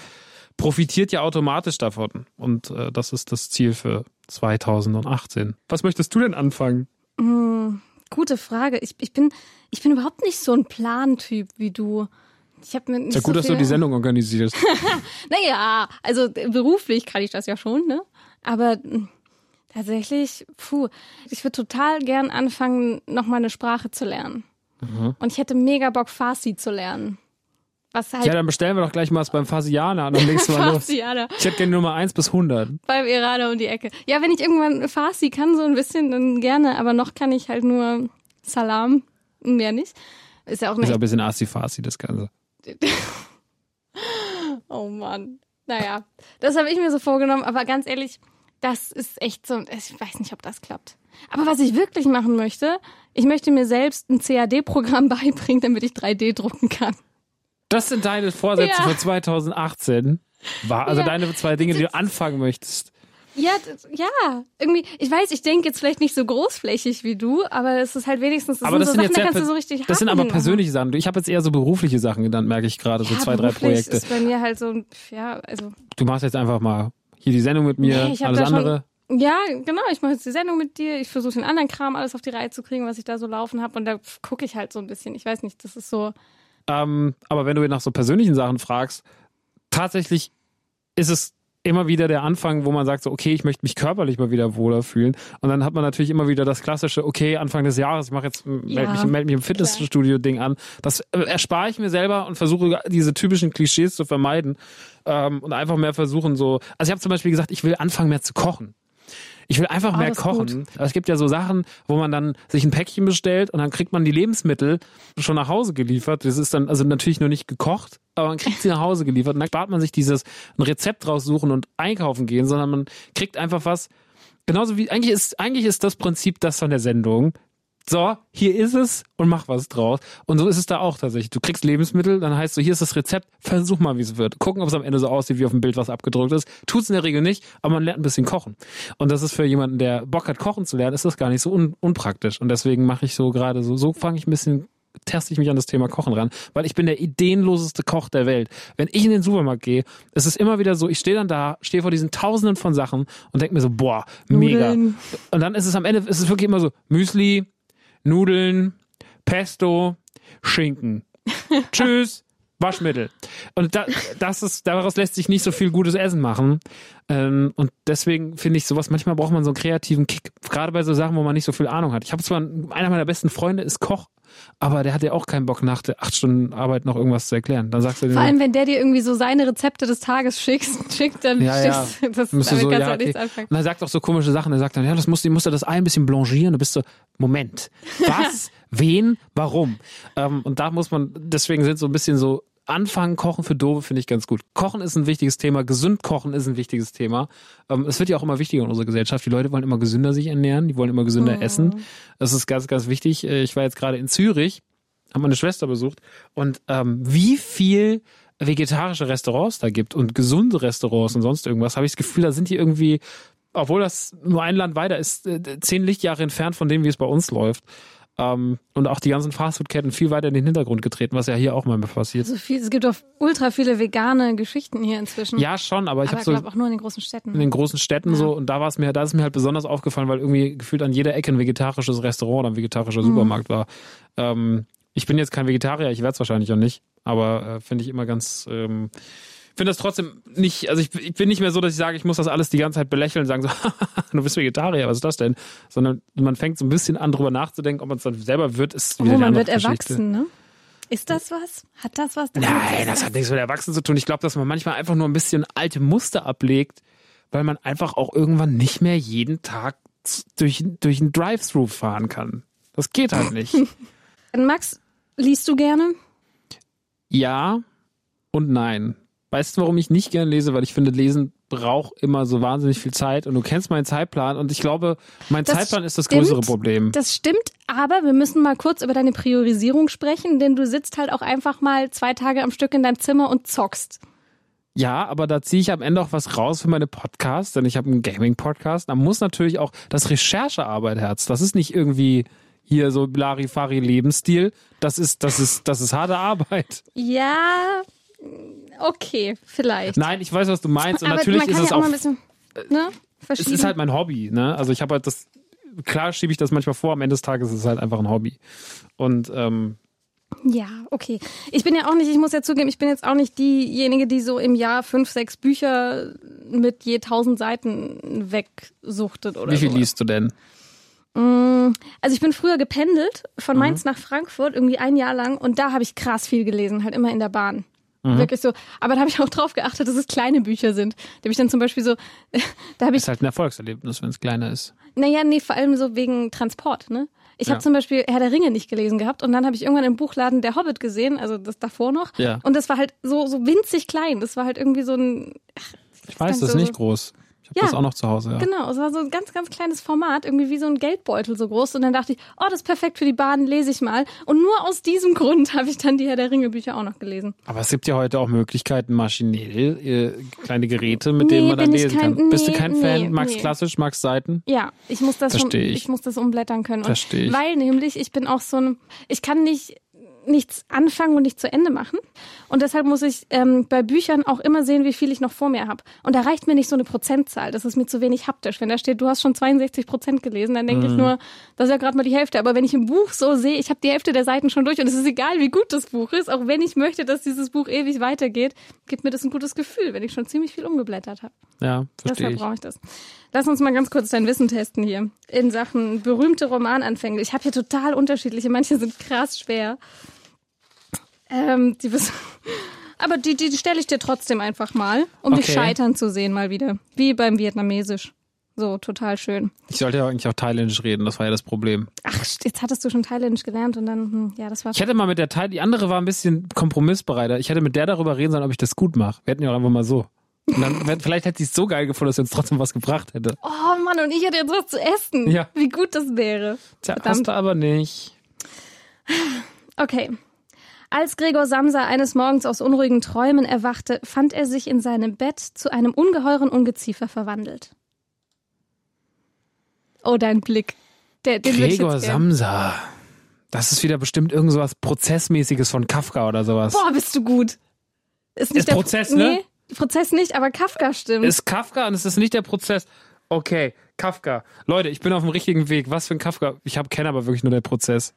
[SPEAKER 1] profitiert ja automatisch davon. Und äh, das ist das Ziel für 2018. Was möchtest du denn anfangen?
[SPEAKER 2] Hm, gute Frage. Ich, ich, bin, ich bin überhaupt nicht so ein Plantyp wie du. Ich habe mir nicht
[SPEAKER 1] Ist ja gut,
[SPEAKER 2] so
[SPEAKER 1] dass du die Sendung organisierst.
[SPEAKER 2] Naja, also beruflich kann ich das ja schon, ne? Aber mh, tatsächlich, puh, ich würde total gern anfangen, nochmal eine Sprache zu lernen.
[SPEAKER 1] Mhm.
[SPEAKER 2] Und ich hätte mega Bock, Farsi zu lernen. Was halt
[SPEAKER 1] Ja, dann bestellen wir doch gleich mal was beim Fasianer und dann legst du mal los. Ich hätte gerne Nummer 1 bis 100.
[SPEAKER 2] beim Iraner um die Ecke. Ja, wenn ich irgendwann Farsi kann, so ein bisschen, dann gerne. Aber noch kann ich halt nur Salam, mehr nicht. Ist ja auch
[SPEAKER 1] Ist ja
[SPEAKER 2] nicht.
[SPEAKER 1] ein bisschen Asi-Fasi, das Ganze.
[SPEAKER 2] Oh Mann. Naja, das habe ich mir so vorgenommen, aber ganz ehrlich, das ist echt so, ich weiß nicht, ob das klappt. Aber was ich wirklich machen möchte, ich möchte mir selbst ein CAD-Programm beibringen, damit ich 3D drucken kann.
[SPEAKER 1] Das sind deine Vorsätze
[SPEAKER 2] Ja.
[SPEAKER 1] für 2018. War, also
[SPEAKER 2] Ja.
[SPEAKER 1] deine zwei Dinge, die du anfangen möchtest.
[SPEAKER 2] Ja, ja, irgendwie, ich weiß, ich denke jetzt vielleicht nicht so großflächig wie du, aber es ist halt wenigstens, das
[SPEAKER 1] aber
[SPEAKER 2] sind
[SPEAKER 1] das
[SPEAKER 2] so
[SPEAKER 1] sind
[SPEAKER 2] Sachen, da kannst du so richtig
[SPEAKER 1] das sind aber persönliche Sachen. Ich habe jetzt eher so berufliche Sachen genannt, merke ich gerade, so
[SPEAKER 2] ja,
[SPEAKER 1] zwei, drei Projekte.
[SPEAKER 2] ist bei mir halt so, ja, also,
[SPEAKER 1] Du machst jetzt einfach mal hier die Sendung mit mir,
[SPEAKER 2] Nee,
[SPEAKER 1] alles
[SPEAKER 2] da schon-
[SPEAKER 1] andere.
[SPEAKER 2] ja, genau, ich mache jetzt die Sendung mit dir, ich versuche den anderen Kram alles auf die Reihe zu kriegen, was ich da so laufen habe und da gucke ich halt so ein bisschen, ich weiß nicht, das ist so,
[SPEAKER 1] Ähm, aber wenn du nach so persönlichen Sachen fragst, tatsächlich ist es immer wieder der Anfang, wo man sagt so, okay, ich möchte mich körperlich mal wieder wohler fühlen. Und dann hat man natürlich immer wieder das klassische, okay, Anfang des Jahres, ich mache jetzt, melde
[SPEAKER 2] Ja,
[SPEAKER 1] mich, meld mich im Fitnessstudio-Ding an. Das äh, erspare ich mir selber und versuche diese typischen Klischees zu vermeiden ähm, und einfach mehr versuchen so. Also ich habe zum Beispiel gesagt, ich will anfangen mehr zu kochen. Ich will einfach
[SPEAKER 2] Oh,
[SPEAKER 1] mehr kochen. Es gibt ja so Sachen, wo man dann sich ein Päckchen bestellt und dann kriegt man die Lebensmittel schon nach Hause geliefert. Das ist dann also natürlich nur nicht gekocht, aber man kriegt sie nach Hause geliefert. Und dann spart man sich dieses ein Rezept raussuchen und einkaufen gehen, sondern man kriegt einfach was. Genauso wie eigentlich ist eigentlich ist das Prinzip das von der Sendung. So, hier ist es und mach was draus. Und so ist es da auch tatsächlich. Du kriegst Lebensmittel, dann heißt so, hier ist das Rezept, versuch mal, wie es wird. Gucken, ob es am Ende so aussieht, wie auf dem Bild was abgedruckt ist. Tut's in der Regel nicht, aber man lernt ein bisschen kochen. Und das ist für jemanden, der Bock hat, kochen zu lernen, ist das gar nicht so un unpraktisch. Und deswegen mache ich so gerade so, so fange ich ein bisschen teste ich mich an das Thema Kochen ran, weil ich bin der ideenloseste Koch der Welt. Wenn ich in den Supermarkt gehe, ist es immer wieder so, ich stehe dann da, stehe vor diesen Tausenden von Sachen und denke mir so, boah, mega. Und dann ist es am Ende, ist es wirklich immer so, Müsli, Nudeln, Pesto, Schinken. Tschüss, Waschmittel. Und da, das ist, daraus lässt sich nicht so viel gutes Essen machen. Ähm, und deswegen finde ich sowas, manchmal braucht man so einen kreativen Kick. Gerade bei so Sachen, wo man nicht so viel Ahnung hat. Ich habe zwar, einer meiner besten Freunde ist Koch, aber der hat ja auch keinen Bock, nach der acht Stunden Arbeit noch irgendwas zu erklären. Dann sagst du
[SPEAKER 2] vor allem, wenn der dir irgendwie so seine Rezepte des Tages schickt, schickt dann
[SPEAKER 1] Ja, ja.
[SPEAKER 2] du, das, damit
[SPEAKER 1] so,
[SPEAKER 2] kannst
[SPEAKER 1] ja,
[SPEAKER 2] halt nichts
[SPEAKER 1] okay.
[SPEAKER 2] anfangen.
[SPEAKER 1] Und er sagt auch so komische Sachen. Er sagt dann, ja, das musst du, musst du das Ei ein bisschen blanchieren. Du bist so, Moment, was, wen, warum? Ähm, und da muss man, deswegen sind so ein bisschen so, Anfangen kochen für Dove finde ich ganz gut. Kochen ist ein wichtiges Thema, gesund kochen ist ein wichtiges Thema. Ähm, es wird ja auch immer wichtiger in unserer Gesellschaft. Die Leute wollen immer gesünder sich ernähren, die wollen immer gesünder essen. Das ist ganz, ganz wichtig. Äh, Ich war jetzt gerade in Zürich, habe meine Schwester besucht und ähm, wie viel vegetarische Restaurants da gibt und gesunde Restaurants und sonst irgendwas, habe ich das Gefühl, da sind die irgendwie, obwohl das nur ein Land weiter ist, äh, zehn Lichtjahre entfernt von dem, wie es bei uns läuft. Ähm, und auch die ganzen Fastfood-Ketten viel weiter in den Hintergrund getreten, was ja hier auch mal passiert.
[SPEAKER 2] So viel, es gibt auch ultra viele vegane Geschichten hier inzwischen.
[SPEAKER 1] Ja, schon, aber ich habe so
[SPEAKER 2] auch nur in den großen Städten.
[SPEAKER 1] in den großen Städten so und da war es mir, da ist mir halt besonders aufgefallen, weil irgendwie gefühlt an jeder Ecke ein vegetarisches Restaurant oder ein vegetarischer Supermarkt war. Ähm, ich bin jetzt kein Vegetarier, ich werde es wahrscheinlich auch nicht, aber äh, finde ich immer ganz, ähm, finde das trotzdem nicht, also ich, ich bin nicht mehr so, dass ich sage, ich muss das alles die ganze Zeit belächeln und sagen so, du bist Vegetarier, was ist das denn? Sondern man fängt so ein bisschen an, drüber nachzudenken, ob man es dann selber wird, ist wieder
[SPEAKER 2] oh, man wird
[SPEAKER 1] Geschichte.
[SPEAKER 2] erwachsen, ne? Ist das was? Hat das was?
[SPEAKER 1] Nein, das hat nichts mit Erwachsenen zu tun. Ich glaube, dass man manchmal einfach nur ein bisschen alte Muster ablegt, weil man einfach auch irgendwann nicht mehr jeden Tag durch, durch einen Drive-Thru fahren kann. Das geht halt nicht.
[SPEAKER 2] Max, liest du gerne?
[SPEAKER 1] ja und nein. Weißt du, warum ich nicht gerne lese? Weil ich finde, Lesen braucht immer so wahnsinnig viel Zeit und du kennst meinen Zeitplan und ich glaube, mein
[SPEAKER 2] Das
[SPEAKER 1] Zeitplan ist das
[SPEAKER 2] stimmt.
[SPEAKER 1] größere Problem.
[SPEAKER 2] Das stimmt, aber wir müssen mal kurz über deine Priorisierung sprechen, denn du sitzt halt auch einfach mal zwei Tage am Stück in deinem Zimmer und zockst.
[SPEAKER 1] Ja, aber da ziehe ich am Ende auch was raus für meine Podcasts, denn ich habe einen Gaming-Podcast. Da muss natürlich auch das Recherchearbeit Herz. Das ist nicht irgendwie hier so Larifari-Lebensstil. Das ist, das ist, das ist harte Arbeit.
[SPEAKER 2] Ja, okay, vielleicht.
[SPEAKER 1] Nein, ich weiß, was du meinst. Und
[SPEAKER 2] aber
[SPEAKER 1] natürlich
[SPEAKER 2] man kann
[SPEAKER 1] ist es
[SPEAKER 2] ja auch mal ein bisschen, ne,
[SPEAKER 1] es ist halt mein Hobby, ne? Also ich habe halt das, klar schiebe ich das manchmal vor, am Ende des Tages ist es halt einfach ein Hobby. Und, ähm,
[SPEAKER 2] Ja, okay. Ich bin ja auch nicht, ich muss ja zugeben, ich bin jetzt auch nicht diejenige, die so im Jahr fünf, sechs Bücher mit je tausend Seiten wegsuchtet oder
[SPEAKER 1] wie viel
[SPEAKER 2] so.
[SPEAKER 1] liest du denn?
[SPEAKER 2] Mm, Also ich bin früher gependelt von
[SPEAKER 1] Mhm.
[SPEAKER 2] Mainz nach Frankfurt, irgendwie ein Jahr lang, und da habe ich krass viel gelesen, halt immer in der Bahn.
[SPEAKER 1] Mhm.
[SPEAKER 2] Wirklich so. Aber da habe ich auch drauf geachtet, dass es kleine Bücher sind. Da habe ich dann zum Beispiel so, da habe ich
[SPEAKER 1] Ist halt ein Erfolgserlebnis, wenn es kleiner ist.
[SPEAKER 2] Naja, nee, vor allem so wegen Transport, ne? Ich
[SPEAKER 1] Ja.
[SPEAKER 2] habe zum Beispiel Herr der Ringe nicht gelesen gehabt und dann habe ich irgendwann im Buchladen Der Hobbit gesehen, also das davor noch.
[SPEAKER 1] Ja.
[SPEAKER 2] Und das war halt so, so winzig klein. Das war halt irgendwie so ein.
[SPEAKER 1] Ich weiß, das ist
[SPEAKER 2] so-
[SPEAKER 1] nicht groß. Habe das auch noch zu Hause, ja.
[SPEAKER 2] Genau, es war so ein ganz, ganz kleines Format, irgendwie wie so ein Geldbeutel so groß. Und dann dachte ich, oh, das ist perfekt für die Bahn, lese ich mal. Und nur aus diesem Grund habe ich dann die Herr der Ringe Bücher auch noch gelesen.
[SPEAKER 1] Aber es gibt ja heute auch Möglichkeiten, maschinell äh, kleine Geräte, mit
[SPEAKER 2] Nee,
[SPEAKER 1] denen man dann lesen
[SPEAKER 2] kein-
[SPEAKER 1] kann. Bist du
[SPEAKER 2] nee,
[SPEAKER 1] kein
[SPEAKER 2] nee,
[SPEAKER 1] Fan? Magst
[SPEAKER 2] nee.
[SPEAKER 1] klassisch, magst Seiten?
[SPEAKER 2] Ja, ich muss das
[SPEAKER 1] Versteh ich.
[SPEAKER 2] ich muss das umblättern können. Und
[SPEAKER 1] Versteh ich.
[SPEAKER 2] Weil nämlich ich bin auch so ein, ich kann nicht nichts anfangen und nicht zu Ende machen. Und deshalb muss ich ähm, bei Büchern auch immer sehen, wie viel ich noch vor mir habe. Und da reicht mir nicht so eine Prozentzahl. Das ist mir zu wenig haptisch. Wenn da steht, du hast schon 62 Prozent gelesen, dann denke ich
[SPEAKER 1] Mhm.
[SPEAKER 2] nur, das ist ja gerade mal die Hälfte. Aber wenn ich im Buch so sehe, ich habe die Hälfte der Seiten schon durch und es ist egal, wie gut das Buch ist, auch wenn ich möchte, dass dieses Buch ewig weitergeht, gibt mir das ein gutes Gefühl, wenn ich schon ziemlich viel umgeblättert habe.
[SPEAKER 1] Ja, verstehe
[SPEAKER 2] Deshalb
[SPEAKER 1] ich.
[SPEAKER 2] brauche ich das. Lass uns mal ganz kurz dein Wissen testen hier in Sachen berühmte Romananfänge. Ich habe hier total unterschiedliche. Manche sind krass schwer. Ähm, die aber die, die stelle ich dir trotzdem einfach mal, um dich
[SPEAKER 1] Okay.
[SPEAKER 2] scheitern zu sehen mal wieder. Wie beim Vietnamesisch. So, total schön.
[SPEAKER 1] Ich sollte ja eigentlich auch Thailändisch reden, das war ja das Problem.
[SPEAKER 2] Ach, jetzt hattest du schon Thailändisch gelernt und dann, hm, ja, das war.
[SPEAKER 1] Ich hätte mal mit der Teil, die andere war ein bisschen kompromissbereiter. Ich hätte mit der darüber reden sollen, ob ich das gut mache. Wir hätten ja auch einfach mal so. Und dann, vielleicht hätte sie es so geil gefunden, dass sie uns trotzdem was gebracht hätte.
[SPEAKER 2] Oh Mann, und ich hätte jetzt was zu essen.
[SPEAKER 1] Ja.
[SPEAKER 2] Wie gut das wäre.
[SPEAKER 1] Tja,
[SPEAKER 2] Verdammt.
[SPEAKER 1] hast du aber nicht.
[SPEAKER 2] Okay. Als Gregor Samsa eines Morgens aus unruhigen Träumen erwachte, fand er sich in seinem Bett zu einem ungeheuren Ungeziefer verwandelt. Oh, dein Blick. Der, den
[SPEAKER 1] Gregor. Samsa. Das ist wieder bestimmt irgend sowas Prozessmäßiges von Kafka oder sowas.
[SPEAKER 2] Boah, bist du gut. Ist,
[SPEAKER 1] Ist
[SPEAKER 2] der
[SPEAKER 1] Prozess, ne?
[SPEAKER 2] Nee, Prozess nicht, aber Kafka stimmt.
[SPEAKER 1] Ist Kafka und es ist nicht der Prozess. Okay, Kafka. Leute, ich bin auf dem richtigen Weg. Was für ein Kafka? Ich habe kenne aber wirklich nur der Prozess.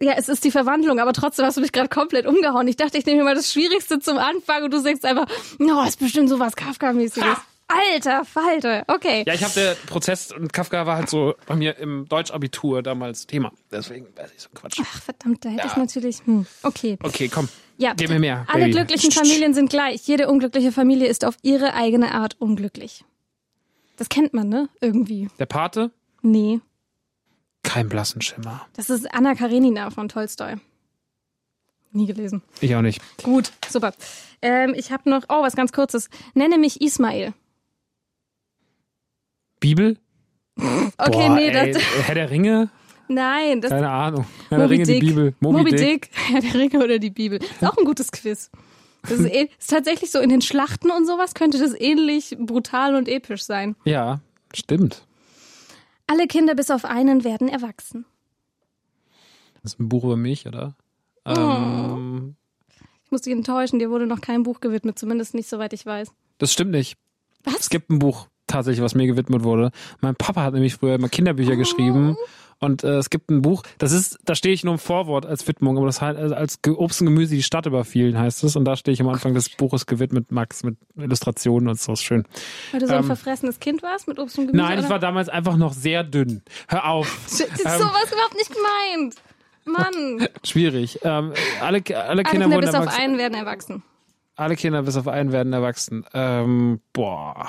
[SPEAKER 2] Ja, es ist die Verwandlung, aber trotzdem hast du mich gerade komplett umgehauen. Ich dachte, ich nehme mal das Schwierigste zum Anfang und du sagst einfach, no, ist bestimmt sowas Kafka-mäßiges. Alter Falter. Okay.
[SPEAKER 1] Ja, ich habe der Prozess und Kafka war halt so bei mir im Deutschabitur damals Thema. Deswegen weiß ich so Quatsch.
[SPEAKER 2] Ach, verdammt, da hätte ich natürlich. Hm, okay.
[SPEAKER 1] Okay, komm.
[SPEAKER 2] Ja,
[SPEAKER 1] Gib mir mehr.
[SPEAKER 2] alle
[SPEAKER 1] Baby.
[SPEAKER 2] glücklichen Familien sind gleich. Jede unglückliche Familie ist auf ihre eigene Art unglücklich. Das kennt man, ne? Irgendwie.
[SPEAKER 1] Der Pate?
[SPEAKER 2] Nee.
[SPEAKER 1] Kein blassen Schimmer.
[SPEAKER 2] Das ist Anna Karenina von Tolstoi. Nie gelesen.
[SPEAKER 1] Ich auch nicht.
[SPEAKER 2] Gut, super. Ähm, ich habe noch, oh, was ganz kurzes. Nenne mich Ismail.
[SPEAKER 1] Bibel?
[SPEAKER 2] Okay,
[SPEAKER 1] Boah,
[SPEAKER 2] nee,
[SPEAKER 1] ey,
[SPEAKER 2] das,
[SPEAKER 1] Herr der Ringe?
[SPEAKER 2] nein, das
[SPEAKER 1] Keine Ahnung. Herr der
[SPEAKER 2] Moby
[SPEAKER 1] Ringe, die
[SPEAKER 2] Dick.
[SPEAKER 1] Bibel.
[SPEAKER 2] Moby, Dick. Ja, der Ringe oder die Bibel. Ist auch ein gutes Quiz. Das ist, eh- ist tatsächlich so in den Schlachten und sowas könnte das ähnlich brutal und episch sein.
[SPEAKER 1] Ja, stimmt.
[SPEAKER 2] Alle Kinder bis auf einen werden erwachsen.
[SPEAKER 1] Das ist ein Buch über mich, oder?
[SPEAKER 2] Oh.
[SPEAKER 1] Ähm,
[SPEAKER 2] Ich muss dich enttäuschen, dir wurde noch kein Buch gewidmet, zumindest nicht soweit ich weiß.
[SPEAKER 1] das stimmt nicht.
[SPEAKER 2] Was?
[SPEAKER 1] Es gibt ein Buch tatsächlich, was mir gewidmet wurde. Mein Papa hat nämlich früher immer Kinderbücher geschrieben. Und äh, es gibt ein Buch, das ist, da stehe ich nur im Vorwort als Widmung, aber das heißt, also als Obst und Gemüse die Stadt überfielen, heißt es. Und da stehe ich am Anfang des Buches gewidmet, Max, mit Illustrationen und so, ist schön.
[SPEAKER 2] Weil du so ein
[SPEAKER 1] Ähm,
[SPEAKER 2] verfressenes Kind warst mit Obst und Gemüse?
[SPEAKER 1] Nein, ich
[SPEAKER 2] oder?
[SPEAKER 1] war damals einfach noch sehr dünn. Hör auf.
[SPEAKER 2] Das ist
[SPEAKER 1] ähm,
[SPEAKER 2] sowas überhaupt nicht gemeint. Mann.
[SPEAKER 1] Schwierig. Ähm, alle, alle Kinder
[SPEAKER 2] Alle Kinder
[SPEAKER 1] wurden
[SPEAKER 2] bis auf einen werden erwachsen.
[SPEAKER 1] Alle Kinder bis auf einen werden erwachsen. Ähm, boah,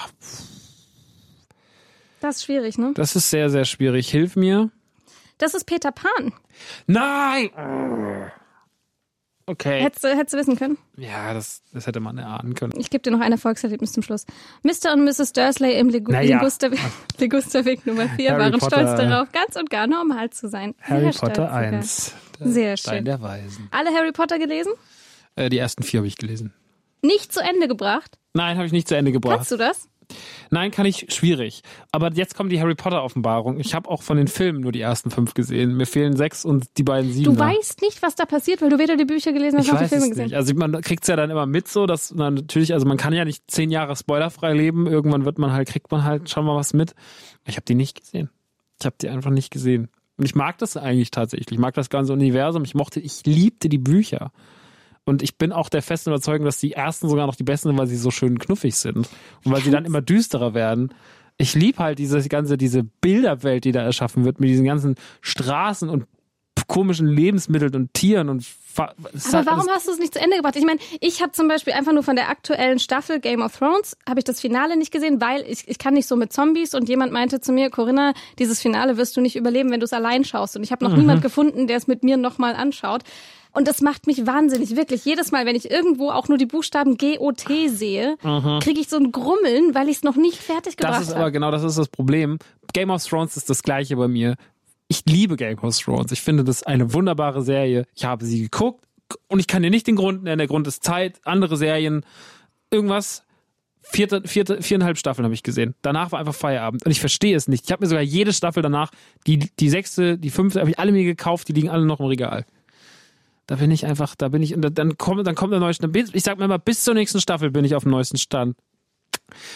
[SPEAKER 2] Das ist schwierig, ne?
[SPEAKER 1] das ist sehr, sehr schwierig. Hilf mir.
[SPEAKER 2] Das ist Peter Pan.
[SPEAKER 1] Nein! Okay.
[SPEAKER 2] Hättest du, hättest du wissen können.
[SPEAKER 1] Ja, das, das hätte man erahnen können.
[SPEAKER 2] Ich gebe dir noch ein Erfolgserlebnis zum Schluss. Mr. und Mrs. Dursley im Legu
[SPEAKER 1] Naja.
[SPEAKER 2] Ligusterweg, Ligusterweg Nummer 4
[SPEAKER 1] Harry
[SPEAKER 2] waren
[SPEAKER 1] Potter.
[SPEAKER 2] stolz darauf, ganz und gar normal zu sein.
[SPEAKER 1] Harry
[SPEAKER 2] Sehr
[SPEAKER 1] Potter
[SPEAKER 2] sogar.
[SPEAKER 1] 1. Der
[SPEAKER 2] Sehr
[SPEAKER 1] Stein
[SPEAKER 2] schön.
[SPEAKER 1] der Weisen.
[SPEAKER 2] Alle Harry Potter gelesen?
[SPEAKER 1] Äh, die ersten vier habe ich gelesen.
[SPEAKER 2] Nicht zu Ende gebracht?
[SPEAKER 1] Nein, habe ich nicht zu Ende gebracht.
[SPEAKER 2] Kannst du das?
[SPEAKER 1] Nein, kann ich schwierig. Aber jetzt kommt die Harry Potter Offenbarung. Ich habe auch von den Filmen nur die ersten fünf gesehen. Mir fehlen sechs und die beiden sieben.
[SPEAKER 2] Du weißt nicht, was da passiert, weil du weder die Bücher gelesen hast
[SPEAKER 1] Ich
[SPEAKER 2] noch die Filme
[SPEAKER 1] es
[SPEAKER 2] gesehen.
[SPEAKER 1] nicht. Also man kriegt's ja dann immer mit so, dass man natürlich, also man kann ja nicht zehn Jahre spoilerfrei leben. Irgendwann wird man halt, kriegt man halt schon mal was mit. Ich habe die nicht gesehen. Ich habe die einfach nicht gesehen. Und ich mag das eigentlich tatsächlich. Ich mag das ganze Universum. Ich mochte, ich liebte die Bücher. Und ich bin auch der festen Überzeugung, dass die ersten sogar noch die besten sind, weil sie so schön knuffig sind. Und weil sie dann immer düsterer werden. Ich lieb halt diese ganze, diese Bilderwelt, die da erschaffen wird, mit diesen ganzen Straßen und komischen Lebensmitteln und Tieren und
[SPEAKER 2] Aber
[SPEAKER 1] halt
[SPEAKER 2] warum hast du es nicht zu Ende gebracht? Ich meine, ich habe zum Beispiel einfach nur von der aktuellen Staffel Game of Thrones, habe ich das Finale nicht gesehen, weil ich, ich kann nicht so mit Zombies und jemand meinte zu mir, Corinna, dieses Finale wirst du nicht überleben, wenn du es allein schaust. Und ich habe noch
[SPEAKER 1] Mhm.
[SPEAKER 2] niemand gefunden, der es mit mir nochmal anschaut. Und das macht mich wahnsinnig, wirklich. Jedes Mal, wenn ich irgendwo auch nur die Buchstaben G-O-T sehe, kriege ich so ein Grummeln, weil ich es noch nicht fertig gebracht
[SPEAKER 1] Das ist
[SPEAKER 2] habe.
[SPEAKER 1] aber genau das ist das Problem. Game of Thrones ist das gleiche bei mir. Ich liebe Game of Thrones. Ich finde das eine wunderbare Serie. Ich habe sie geguckt und ich kann dir nicht den Grund nennen. Der Grund ist Zeit, andere Serien, irgendwas. Vierte, vierte, viereinhalb Staffeln habe ich gesehen. Danach war einfach Feierabend. Und ich verstehe es nicht. Ich habe mir sogar jede Staffel danach, die, die sechste, die fünfte, habe ich alle mir gekauft, die liegen alle noch im Regal. Da bin ich einfach, da bin ich, und dann kommt, dann kommt der neueste, ich sag mir mal, bis zur nächsten Staffel bin ich auf dem neuesten Stand.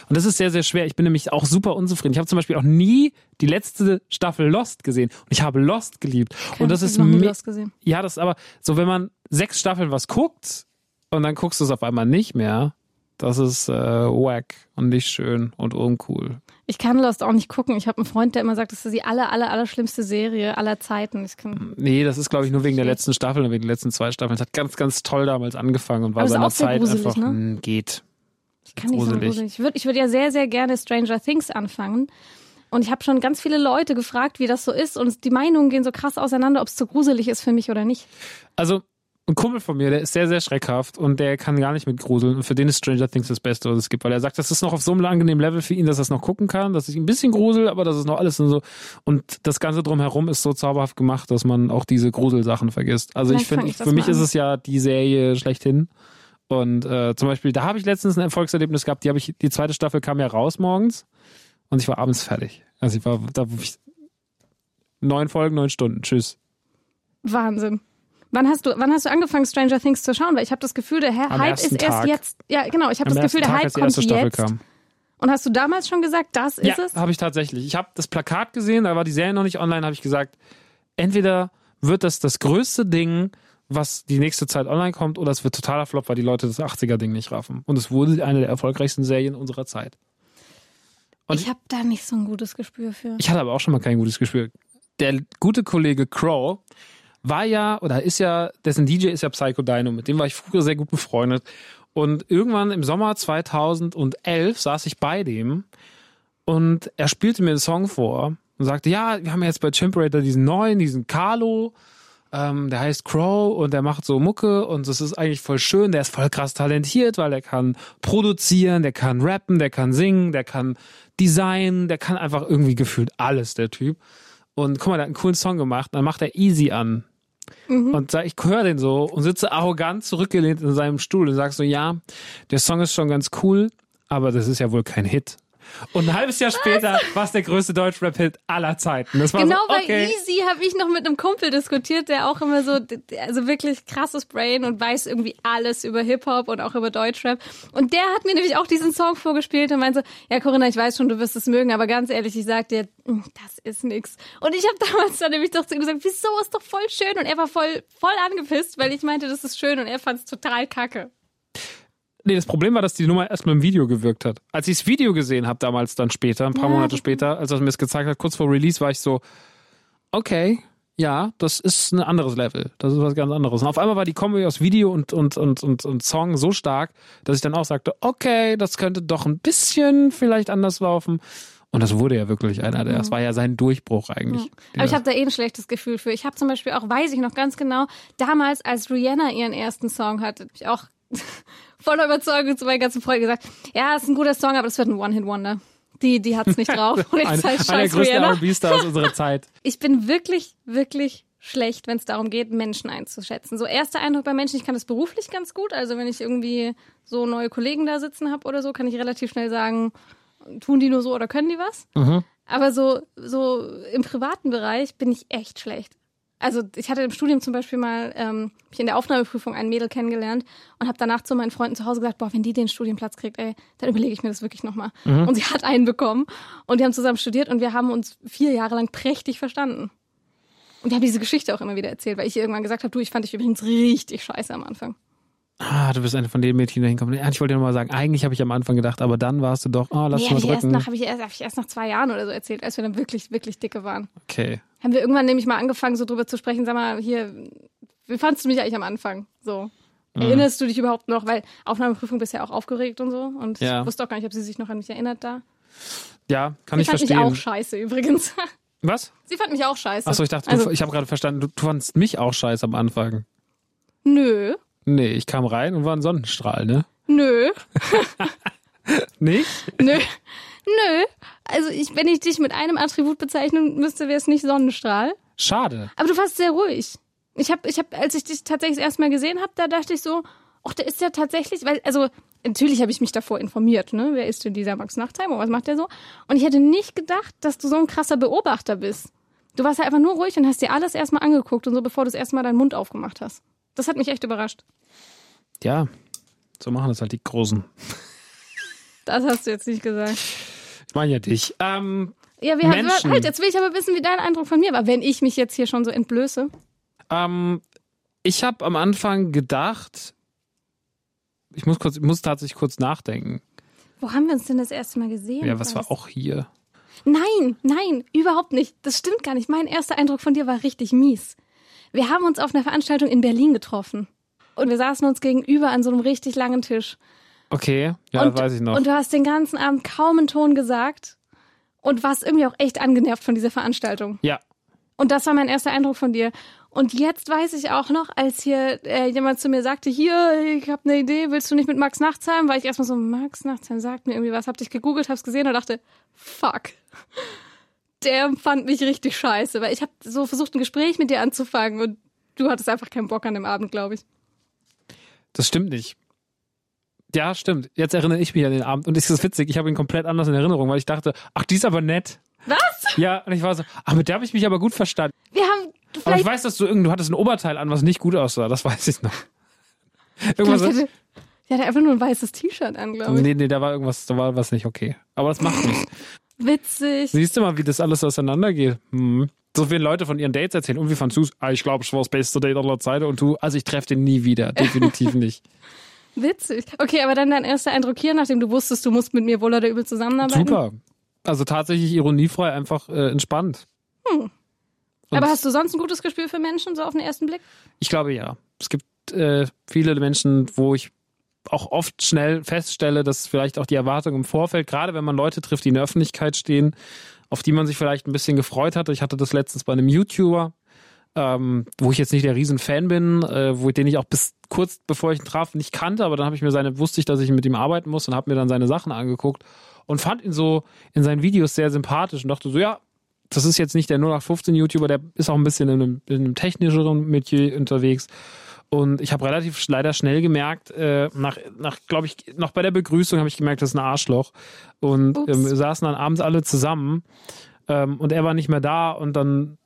[SPEAKER 1] Und das ist sehr, sehr schwer. Ich bin nämlich auch super unzufrieden. Ich habe zum Beispiel auch nie die letzte Staffel Lost gesehen. Und ich habe Lost geliebt. und das ist
[SPEAKER 2] noch nie Lost gesehen.
[SPEAKER 1] Ja, das ist aber so, wenn man sechs Staffeln was guckt und dann guckst du es auf einmal nicht mehr, das ist äh, wack und nicht schön und uncool.
[SPEAKER 2] Ich kann Lost auch nicht gucken. Ich habe einen Freund, der immer sagt, das ist die aller, aller, aller schlimmste Serie aller Zeiten. Ich kann,
[SPEAKER 1] Nee, das ist, glaube ich, nur wegen der letzten Staffel und wegen den letzten zwei Staffeln. Es hat ganz, ganz toll damals angefangen und war seiner Zeit
[SPEAKER 2] gruselig,
[SPEAKER 1] einfach
[SPEAKER 2] ne?
[SPEAKER 1] mh, geht.
[SPEAKER 2] ich kann nicht so
[SPEAKER 1] gruselig.
[SPEAKER 2] gruselig. Ich würde ich würd ja sehr, sehr gerne Stranger Things anfangen. Und ich habe schon ganz viele Leute gefragt, wie das so ist. Und die Meinungen gehen so krass auseinander, ob es zu gruselig ist für mich oder nicht.
[SPEAKER 1] Also, ein Kumpel von mir, der ist sehr, sehr schreckhaft und der kann gar nicht mit gruseln. Und für den ist Stranger Things das Beste, was es gibt, weil er sagt, das ist noch auf so einem angenehmen Level für ihn, dass er es noch gucken kann, dass ich ein bisschen grusel, aber das ist noch alles und so. Und das Ganze drumherum ist so zauberhaft gemacht, dass man auch diese Gruselsachen vergisst. Also ich
[SPEAKER 2] Vielleicht
[SPEAKER 1] finde,
[SPEAKER 2] ich das
[SPEAKER 1] für mich
[SPEAKER 2] mal
[SPEAKER 1] ist
[SPEAKER 2] an.
[SPEAKER 1] es ja die Serie schlechthin. Und äh, zum Beispiel, da habe ich letztens ein Erfolgserlebnis gehabt, die habe ich, die zweite Staffel kam ja raus morgens und ich war abends fertig. Also ich war, da neun Folgen, neun Stunden. Tschüss.
[SPEAKER 2] Wahnsinn. Wann hast du, wann hast du angefangen, Stranger Things zu schauen? Weil ich habe das Gefühl, der Herr
[SPEAKER 1] Am
[SPEAKER 2] Hype ist erst
[SPEAKER 1] Tag.
[SPEAKER 2] jetzt. Ja, genau. Ich habe das Gefühl, der
[SPEAKER 1] Tag,
[SPEAKER 2] Hype kommt jetzt.
[SPEAKER 1] kam.
[SPEAKER 2] Und hast du damals schon gesagt, das ist
[SPEAKER 1] ja,
[SPEAKER 2] es?
[SPEAKER 1] habe ich tatsächlich. Ich habe das Plakat gesehen, da war die Serie noch nicht online, habe ich gesagt, entweder wird das das größte Ding, was die nächste Zeit online kommt, oder es wird totaler Flop, weil die Leute das 80er-Ding nicht raffen. Und es wurde eine der erfolgreichsten Serien unserer Zeit. Und
[SPEAKER 2] ich habe da nicht so ein gutes Gespür für.
[SPEAKER 1] Ich hatte aber auch schon mal kein gutes Gespür. Der gute Kollege Crow war ja, oder ist ja, dessen DJ ist ja Psycho Dino, mit dem war ich früher sehr gut befreundet. Und irgendwann im Sommer 2011 saß ich bei dem und er spielte mir einen Song vor und sagte, ja, wir haben jetzt bei Chimperator diesen neuen, diesen Carlo, ähm, der heißt Crow und der macht so Mucke und das ist eigentlich voll schön, der ist voll krass talentiert, weil der kann produzieren, der kann rappen, der kann singen, der kann designen, der kann einfach irgendwie gefühlt alles, der Typ. Und guck mal, der hat einen coolen Song gemacht, dann macht er Easy an. Und sag, ich höre den so und sitze arrogant zurückgelehnt in seinem Stuhl und sag so, ja, der Song ist schon ganz cool, aber das ist ja wohl kein Hit. Und ein halbes Jahr später war es der größte Deutschrap-Hit aller Zeiten. Das war
[SPEAKER 2] Genau
[SPEAKER 1] so,
[SPEAKER 2] bei
[SPEAKER 1] okay.
[SPEAKER 2] Easy habe ich noch mit einem Kumpel diskutiert, der auch immer so, also wirklich krasses Brain und weiß irgendwie alles über Hip-Hop und auch über Deutschrap. Und der hat mir nämlich auch diesen Song vorgespielt und meinte so, ja Corinna, ich weiß schon, du wirst es mögen, aber ganz ehrlich, ich sag dir, mm, das ist nix. Und ich habe damals dann nämlich doch zu ihm gesagt, wieso, ist doch voll schön. Und er war voll, voll angepisst, weil ich meinte, das ist schön und er fand es total kacke.
[SPEAKER 1] Nee, das Problem war, dass die Nummer erstmal im Video gewirkt hat. Als ich das Video gesehen habe, damals dann später, ein paar
[SPEAKER 2] Ja,
[SPEAKER 1] Monate später, als er mir das gezeigt hat, kurz vor Release, war ich so, okay, ja, das ist ein anderes Level. Das ist was ganz anderes. Und auf einmal war die Kombi aus Video und, und, und, und, und Song so stark, dass ich dann auch sagte, okay, das könnte doch ein bisschen vielleicht anders laufen. Und das wurde ja wirklich einer der, das war ja sein Durchbruch eigentlich.
[SPEAKER 2] Aber ich habe da eh ein schlechtes Gefühl für. Ich habe zum Beispiel auch, weiß ich noch ganz genau, damals, als Rihanna ihren ersten Song hatte, hab ich auch voller Überzeugung zu meinen ganzen Freunden gesagt, ja, ist ein guter Song, aber das wird ein One-Hit-Wonder. Die, die hat's nicht drauf. Und ich
[SPEAKER 1] Ein,
[SPEAKER 2] sag,
[SPEAKER 1] einer der
[SPEAKER 2] scheiß
[SPEAKER 1] unserer Zeit.
[SPEAKER 2] Ich bin wirklich, wirklich schlecht, wenn es darum geht, Menschen einzuschätzen. So erster Eindruck bei Menschen, ich kann das beruflich ganz gut. Also wenn ich irgendwie so neue Kollegen da sitzen habe oder so, kann ich relativ schnell sagen, tun die nur so oder können die was? Aber so, so im privaten Bereich bin ich echt schlecht. Also ich hatte im Studium zum Beispiel mal, ähm, ich in der Aufnahmeprüfung ein Mädel kennengelernt und habe danach zu meinen Freunden zu Hause gesagt, boah, wenn die den Studienplatz kriegt, ey, dann überlege ich mir das wirklich nochmal. Und sie hat einen bekommen und die haben zusammen studiert und wir haben uns vier Jahre lang prächtig verstanden. Und die haben diese Geschichte auch immer wieder erzählt, weil ich ihr irgendwann gesagt habe, du, ich fand dich übrigens richtig scheiße am Anfang.
[SPEAKER 1] Ah, du bist eine von den Mädchen, die da hinkommen. Ja, Ich wollte dir nochmal sagen, eigentlich habe ich am Anfang gedacht, aber dann warst du doch, oh, lass
[SPEAKER 2] Nee, habe
[SPEAKER 1] mal
[SPEAKER 2] ich,
[SPEAKER 1] drücken.
[SPEAKER 2] nach, hab ich, erst, hab ich erst nach zwei Jahren oder so erzählt, als wir dann wirklich, wirklich dicke waren.
[SPEAKER 1] Okay.
[SPEAKER 2] Haben wir irgendwann nämlich mal angefangen, so drüber zu sprechen, sag mal, hier, wie fandst du mich eigentlich am Anfang? So.
[SPEAKER 1] Mhm.
[SPEAKER 2] Erinnerst du dich überhaupt noch? Weil Aufnahmeprüfung bist ja auch aufgeregt und so. Und
[SPEAKER 1] Ja.
[SPEAKER 2] ich wusste auch gar nicht, ob sie sich noch an mich erinnert da.
[SPEAKER 1] Ja, kann
[SPEAKER 2] sie
[SPEAKER 1] ich
[SPEAKER 2] fand
[SPEAKER 1] verstehen.
[SPEAKER 2] mich auch scheiße übrigens.
[SPEAKER 1] Was?
[SPEAKER 2] sie fand mich auch scheiße.
[SPEAKER 1] Achso, ich dachte,
[SPEAKER 2] also,
[SPEAKER 1] du, ich habe gerade verstanden, du, du fandst mich auch scheiße am Anfang.
[SPEAKER 2] Nö.
[SPEAKER 1] Nee, ich kam rein und war ein Sonnenstrahl, ne?
[SPEAKER 2] Nö.
[SPEAKER 1] Nicht?
[SPEAKER 2] Nö. Nö. Also ich, wenn ich dich mit einem Attribut bezeichnen müsste, wäre es nicht Sonnenstrahl.
[SPEAKER 1] Schade.
[SPEAKER 2] Aber du warst sehr ruhig. Ich habe, ich hab, als ich dich tatsächlich das erste Mal gesehen habe, da dachte ich so, ach, der ist ja tatsächlich, weil, also natürlich habe ich mich davor informiert, ne? Wer ist denn dieser Max Nachtheim und was macht der so? Und ich hätte nicht gedacht, dass du so ein krasser Beobachter bist. Du warst ja einfach nur ruhig und hast dir alles erstmal angeguckt und so, bevor du das erste Mal deinen Mund aufgemacht hast. Das hat mich echt überrascht.
[SPEAKER 1] Ja, so machen das halt die Großen.
[SPEAKER 2] Das hast du jetzt nicht gesagt.
[SPEAKER 1] Ich meine ja dich. Ähm,
[SPEAKER 2] Ja, wir haben,
[SPEAKER 1] Menschen.
[SPEAKER 2] halt, jetzt will ich aber wissen, wie dein Eindruck von mir war, wenn ich mich jetzt hier schon so entblöße.
[SPEAKER 1] ähm, ich habe am Anfang gedacht, ich muss kurz, ich muss tatsächlich kurz nachdenken.
[SPEAKER 2] Wo haben wir uns denn das erste Mal gesehen?
[SPEAKER 1] Ja, was war auch hier?
[SPEAKER 2] Nein, nein, überhaupt nicht. Das stimmt gar nicht. Mein erster Eindruck von dir war richtig mies. Wir haben uns auf einer Veranstaltung in Berlin getroffen. Und wir saßen uns gegenüber an so einem richtig langen Tisch.
[SPEAKER 1] Okay, ja,
[SPEAKER 2] und,
[SPEAKER 1] weiß ich noch.
[SPEAKER 2] Und du hast den ganzen Abend kaum einen Ton gesagt und warst irgendwie auch echt angenervt von dieser Veranstaltung.
[SPEAKER 1] ja,
[SPEAKER 2] Und das war mein erster Eindruck von dir. Und jetzt weiß ich auch noch, als hier äh, jemand zu mir sagte, hier, ich habe eine Idee, willst du nicht mit Max Nachtsheim? War ich erstmal so, Max Nachtsheim sagt mir irgendwie was, hab dich gegoogelt, hab's gesehen und dachte, fuck. Der fand mich richtig scheiße, weil ich habe so versucht, ein Gespräch mit dir anzufangen und du hattest einfach keinen Bock an dem Abend, glaube ich.
[SPEAKER 1] das stimmt nicht. Ja, stimmt. Jetzt erinnere ich mich an den Abend und es ist witzig, ich habe ihn komplett anders in Erinnerung, weil ich dachte, ach, die ist aber nett.
[SPEAKER 2] Was?
[SPEAKER 1] Ja, und ich war so, ach, mit der habe ich mich aber gut verstanden.
[SPEAKER 2] Wir haben
[SPEAKER 1] Aber ich weiß, dass du irgend, du hattest ein Oberteil an, was nicht gut aussah, das weiß ich noch. Irgendwas,
[SPEAKER 2] hatte, der hatte einfach nur ein weißes T-Shirt an, glaube ich.
[SPEAKER 1] nee, nee, da war irgendwas, da war was nicht okay. Aber das macht nichts.
[SPEAKER 2] Witzig.
[SPEAKER 1] Siehst du mal, wie das alles auseinandergeht? Hm. So viele Leute von ihren Dates erzählen. Und wie fandst du's? Ah, ich glaube, es war das beste Date aller Zeiten. Und du, also ich treffe den nie wieder. Definitiv nicht.
[SPEAKER 2] Witzig. Okay, aber dann dein erster Eindruck hier, nachdem du wusstest, du musst mit mir wohl oder übel zusammenarbeiten.
[SPEAKER 1] Super. Also tatsächlich ironiefrei, einfach äh, entspannt. Und
[SPEAKER 2] Aber hast du sonst ein gutes Gespür für Menschen, so auf den ersten Blick?
[SPEAKER 1] Ich glaube ja. Es gibt äh, viele Menschen, wo ich auch oft schnell feststelle, dass vielleicht auch die Erwartung im Vorfeld, gerade wenn man Leute trifft, die in der Öffentlichkeit stehen, auf die man sich vielleicht ein bisschen gefreut hatte. Ich hatte das letztens bei einem YouTuber, ähm, wo ich jetzt nicht der Riesenfan bin, äh, wo den ich auch bis kurz bevor ich ihn traf nicht kannte, aber dann habe ich mir seine, wusste ich, dass ich mit ihm arbeiten muss und habe mir dann seine Sachen angeguckt und fand ihn so in seinen Videos sehr sympathisch und dachte so, ja, das ist jetzt nicht der 0815 YouTuber, der ist auch ein bisschen in einem, in einem technischeren Metier unterwegs. Und ich habe relativ leider schnell gemerkt, äh, nach, nach glaube ich, noch bei der Begrüßung habe ich gemerkt, das ist ein Arschloch. Und ähm, wir saßen dann abends alle zusammen ähm, und er war nicht mehr da und dann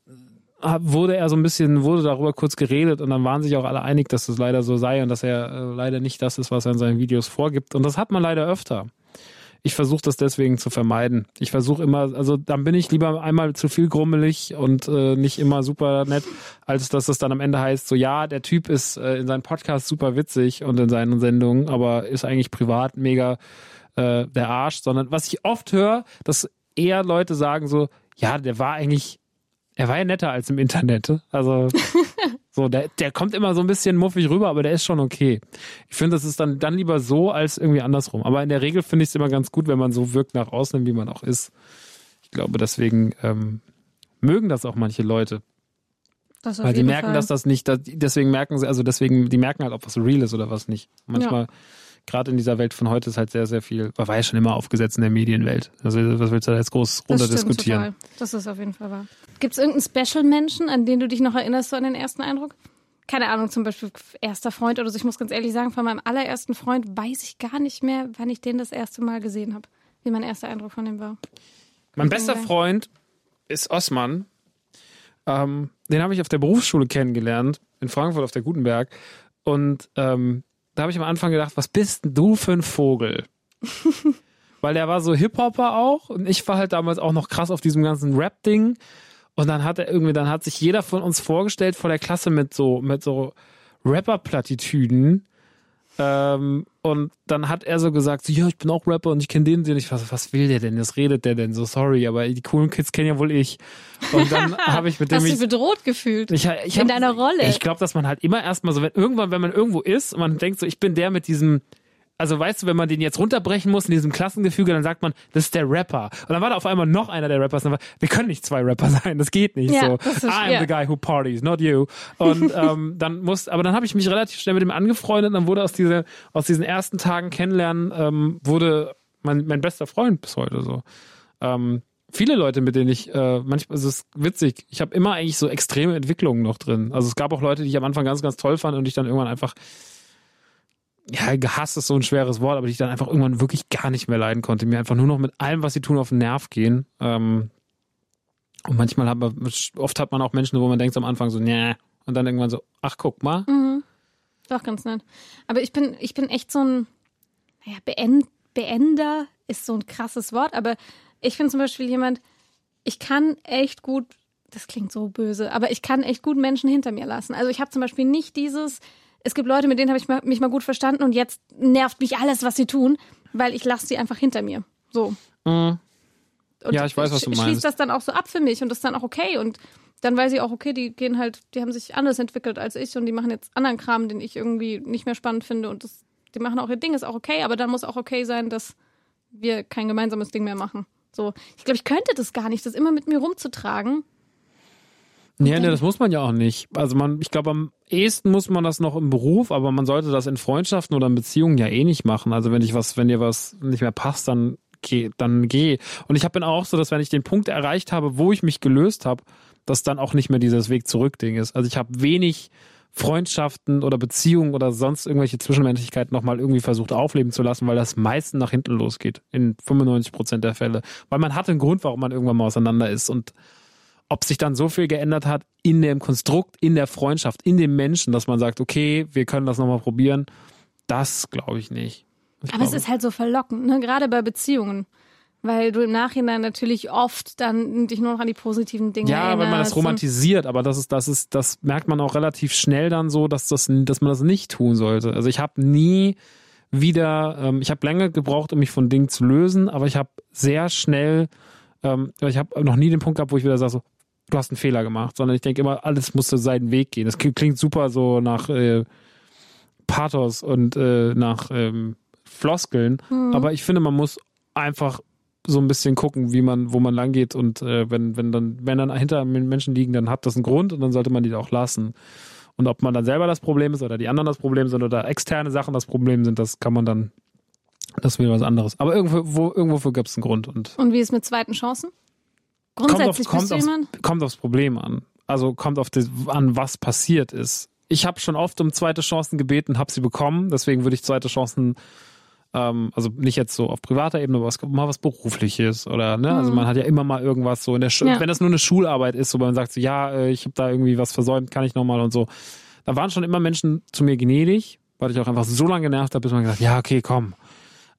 [SPEAKER 1] hab- wurde er so ein bisschen, wurde darüber kurz geredet und dann waren sich auch alle einig, dass das leider so sei und dass er äh, leider nicht das ist, was er in seinen Videos vorgibt. Und das hat man leider öfter. Ich versuche das deswegen zu vermeiden. Ich versuche immer, also dann bin ich lieber einmal zu viel grummelig und äh, nicht immer super nett, als dass es dann am Ende heißt, so ja, der Typ ist äh, in seinem Podcast super witzig und in seinen Sendungen, aber ist eigentlich privat mega äh, der Arsch, sondern was ich oft höre, dass eher Leute sagen so, ja, der war eigentlich, er war ja netter als im Internet. Also so, der, der kommt immer so ein bisschen muffig rüber, aber der ist schon okay. Ich finde, das ist dann, dann lieber so als irgendwie andersrum. Aber in der Regel finde ich es immer ganz gut, wenn man so wirkt nach außen, wie man auch ist. Ich glaube, deswegen ähm, mögen das auch manche Leute.
[SPEAKER 2] Das
[SPEAKER 1] Weil die merken, dass das nicht, dass- deswegen merken sie, also deswegen, die merken halt, ob was real ist oder was nicht. Manchmal, gerade in dieser Welt von heute ist halt sehr, sehr viel, war ja schon immer aufgesetzt in der Medienwelt. Also was willst du da jetzt groß runter diskutieren?
[SPEAKER 2] Total. Das ist auf jeden Fall wahr. Gibt es irgendeinen Special-Menschen, an den du dich noch erinnerst, so an den ersten Eindruck? Keine Ahnung, zum Beispiel erster Freund oder so. Ich muss ganz ehrlich sagen, von meinem allerersten Freund weiß ich gar nicht mehr, wann ich den das erste Mal gesehen habe. Wie mein erster Eindruck von dem war.
[SPEAKER 1] Mein bester. Freund ist Osman. Ähm, den habe ich auf der Berufsschule kennengelernt, in Frankfurt auf der Gutenberg. Und ähm, da habe ich am Anfang gedacht, was bist denn du für ein Vogel? Weil der war so Hip-Hopper auch und ich war halt damals auch noch krass auf diesem ganzen Rap-Ding. Und dann hat er irgendwie, dann hat sich jeder von uns vorgestellt vor der Klasse mit so, mit so Rapper-Plattitüden. Ähm, und dann hat er so gesagt, so, ja, ich bin auch Rapper und ich kenne den, den ich was, was will der denn? Was redet der denn? So sorry, aber die coolen Kids kennen ja wohl ich. Und dann habe ich mit dem
[SPEAKER 2] Hast du
[SPEAKER 1] ich,
[SPEAKER 2] dich bedroht gefühlt?
[SPEAKER 1] ich, ich
[SPEAKER 2] in
[SPEAKER 1] hab-
[SPEAKER 2] deiner Rolle?
[SPEAKER 1] Ich glaube, dass man halt immer erstmal so, wenn irgendwann, wenn man irgendwo ist und man denkt so, ich bin der mit diesem also weißt du, wenn man den jetzt runterbrechen muss in diesem Klassengefüge, dann sagt man, das ist der Rapper. Und dann war da auf einmal noch einer der Rappers. War, wir können nicht zwei Rapper sein, das geht nicht.
[SPEAKER 2] Ja,
[SPEAKER 1] so,
[SPEAKER 2] ist-
[SPEAKER 1] I'm
[SPEAKER 2] ja.
[SPEAKER 1] the guy who parties, not you. Und ähm, dann muss, aber dann habe ich mich relativ schnell mit ihm angefreundet. Und dann wurde aus dieser, aus diesen ersten Tagen kennenlernen, ähm, wurde mein, mein bester Freund bis heute so. Ähm, viele Leute, mit denen ich äh, manchmal, also es ist witzig, ich habe immer eigentlich so extreme Entwicklungen noch drin. Also es gab auch Leute, die ich am Anfang ganz, ganz toll fand und ich dann irgendwann einfach, ja, gehasst ist so ein schweres Wort, aber die ich dann einfach irgendwann wirklich gar nicht mehr leiden konnte. Mir einfach nur noch mit allem, was sie tun, auf den Nerv gehen. Ähm, und manchmal hat man, oft hat man auch Menschen, wo man denkt am Anfang so, nee, und dann irgendwann so, ach guck mal.
[SPEAKER 2] Mhm. Doch, ganz nett. Aber ich bin, ich bin echt so ein, naja, Beend, Beender ist so ein krasses Wort, aber ich bin zum Beispiel jemand, ich kann echt gut, das klingt so böse, aber ich kann echt gut Menschen hinter mir lassen. Also ich habe zum Beispiel nicht dieses, es gibt Leute, mit denen habe ich mal- mich mal gut verstanden und jetzt nervt mich alles, was sie tun, weil ich lasse sie einfach hinter mir. So.
[SPEAKER 1] Mhm.
[SPEAKER 2] Und
[SPEAKER 1] Ja, ich weiß, was du meinst.
[SPEAKER 2] Schließt das dann auch so ab für mich und das ist dann auch okay. Und dann weiß ich auch, okay, die gehen halt, die haben sich anders entwickelt als ich und die machen jetzt anderen Kram, den ich irgendwie nicht mehr spannend finde und das, die machen auch ihr Ding, ist auch okay, aber dann muss auch okay sein, dass wir kein gemeinsames Ding mehr machen. So, ich glaube, ich könnte das gar nicht, das immer mit mir rumzutragen.
[SPEAKER 1] Ja, nee, das muss man ja auch nicht. Also man, ich glaube, am ehesten muss man das noch im Beruf, aber man sollte das in Freundschaften oder in Beziehungen ja eh nicht machen. Also wenn ich was, wenn dir was nicht mehr passt, dann geh, dann geh. Und ich bin auch so, dass wenn ich den Punkt erreicht habe, wo ich mich gelöst habe, dass dann auch nicht mehr dieses Weg zurück Ding ist. Also ich habe wenig Freundschaften oder Beziehungen oder sonst irgendwelche Zwischenmenschlichkeiten nochmal irgendwie versucht aufleben zu lassen, weil das meistens nach hinten losgeht. In 95 Prozent der Fälle. Weil man hat einen Grund, warum man irgendwann mal auseinander ist und ob sich dann so viel geändert hat in dem Konstrukt, in der Freundschaft, in dem Menschen, dass man sagt, okay, wir können das nochmal probieren, das glaube ich nicht. Ich
[SPEAKER 2] Aber es
[SPEAKER 1] glaube-
[SPEAKER 2] ist halt so verlockend, ne? gerade bei Beziehungen. Weil du im Nachhinein natürlich oft dann dich nur noch an die positiven Dinge
[SPEAKER 1] ja,
[SPEAKER 2] erinnerst.
[SPEAKER 1] wenn man das romantisiert, aber das ist, das ist, das merkt man auch relativ schnell dann so, dass das, dass man das nicht tun sollte. Also ich habe nie wieder, ähm, ich habe lange gebraucht, um mich von Dingen zu lösen, aber ich habe sehr schnell, ähm, ich habe noch nie den Punkt gehabt, wo ich wieder sage, so, du hast einen Fehler gemacht, sondern ich denke immer, alles musste seinen Weg gehen. Das klingt super so nach äh, Pathos und äh, nach ähm, Floskeln, aber ich finde, man muss einfach so ein bisschen gucken, wie man, wo man lang geht und äh, wenn, wenn dann, wenn dann hinter Menschen liegen, dann hat das einen Grund und dann sollte man die auch lassen. Und ob man dann selber das Problem ist oder die anderen das Problem sind oder externe Sachen das Problem sind, das kann man dann, das ist wieder was anderes. Aber irgendwo, wo, irgendwofür gibt es einen Grund und
[SPEAKER 2] Und wie ist mit zweiten Chancen?
[SPEAKER 1] Kommt, auf,
[SPEAKER 2] Grundsätzlich
[SPEAKER 1] kommt,
[SPEAKER 2] bist du
[SPEAKER 1] aufs,
[SPEAKER 2] jemand?
[SPEAKER 1] kommt aufs Problem an. Also kommt auf das, an, was passiert ist. Ich habe schon oft um zweite Chancen gebeten, habe sie bekommen. Deswegen würde ich zweite Chancen, ähm, also nicht jetzt so auf privater Ebene, aber was, mal was berufliches oder ne. Also man hat ja immer mal irgendwas so in der, Schu
[SPEAKER 2] Ja.
[SPEAKER 1] wenn das nur eine Schularbeit ist, so man sagt so, ja, äh, ich habe da irgendwie was versäumt, kann ich noch mal und so. Da waren schon immer Menschen zu mir gnädig, weil ich auch einfach so lange genervt habe, bis man gesagt, ja, okay, komm.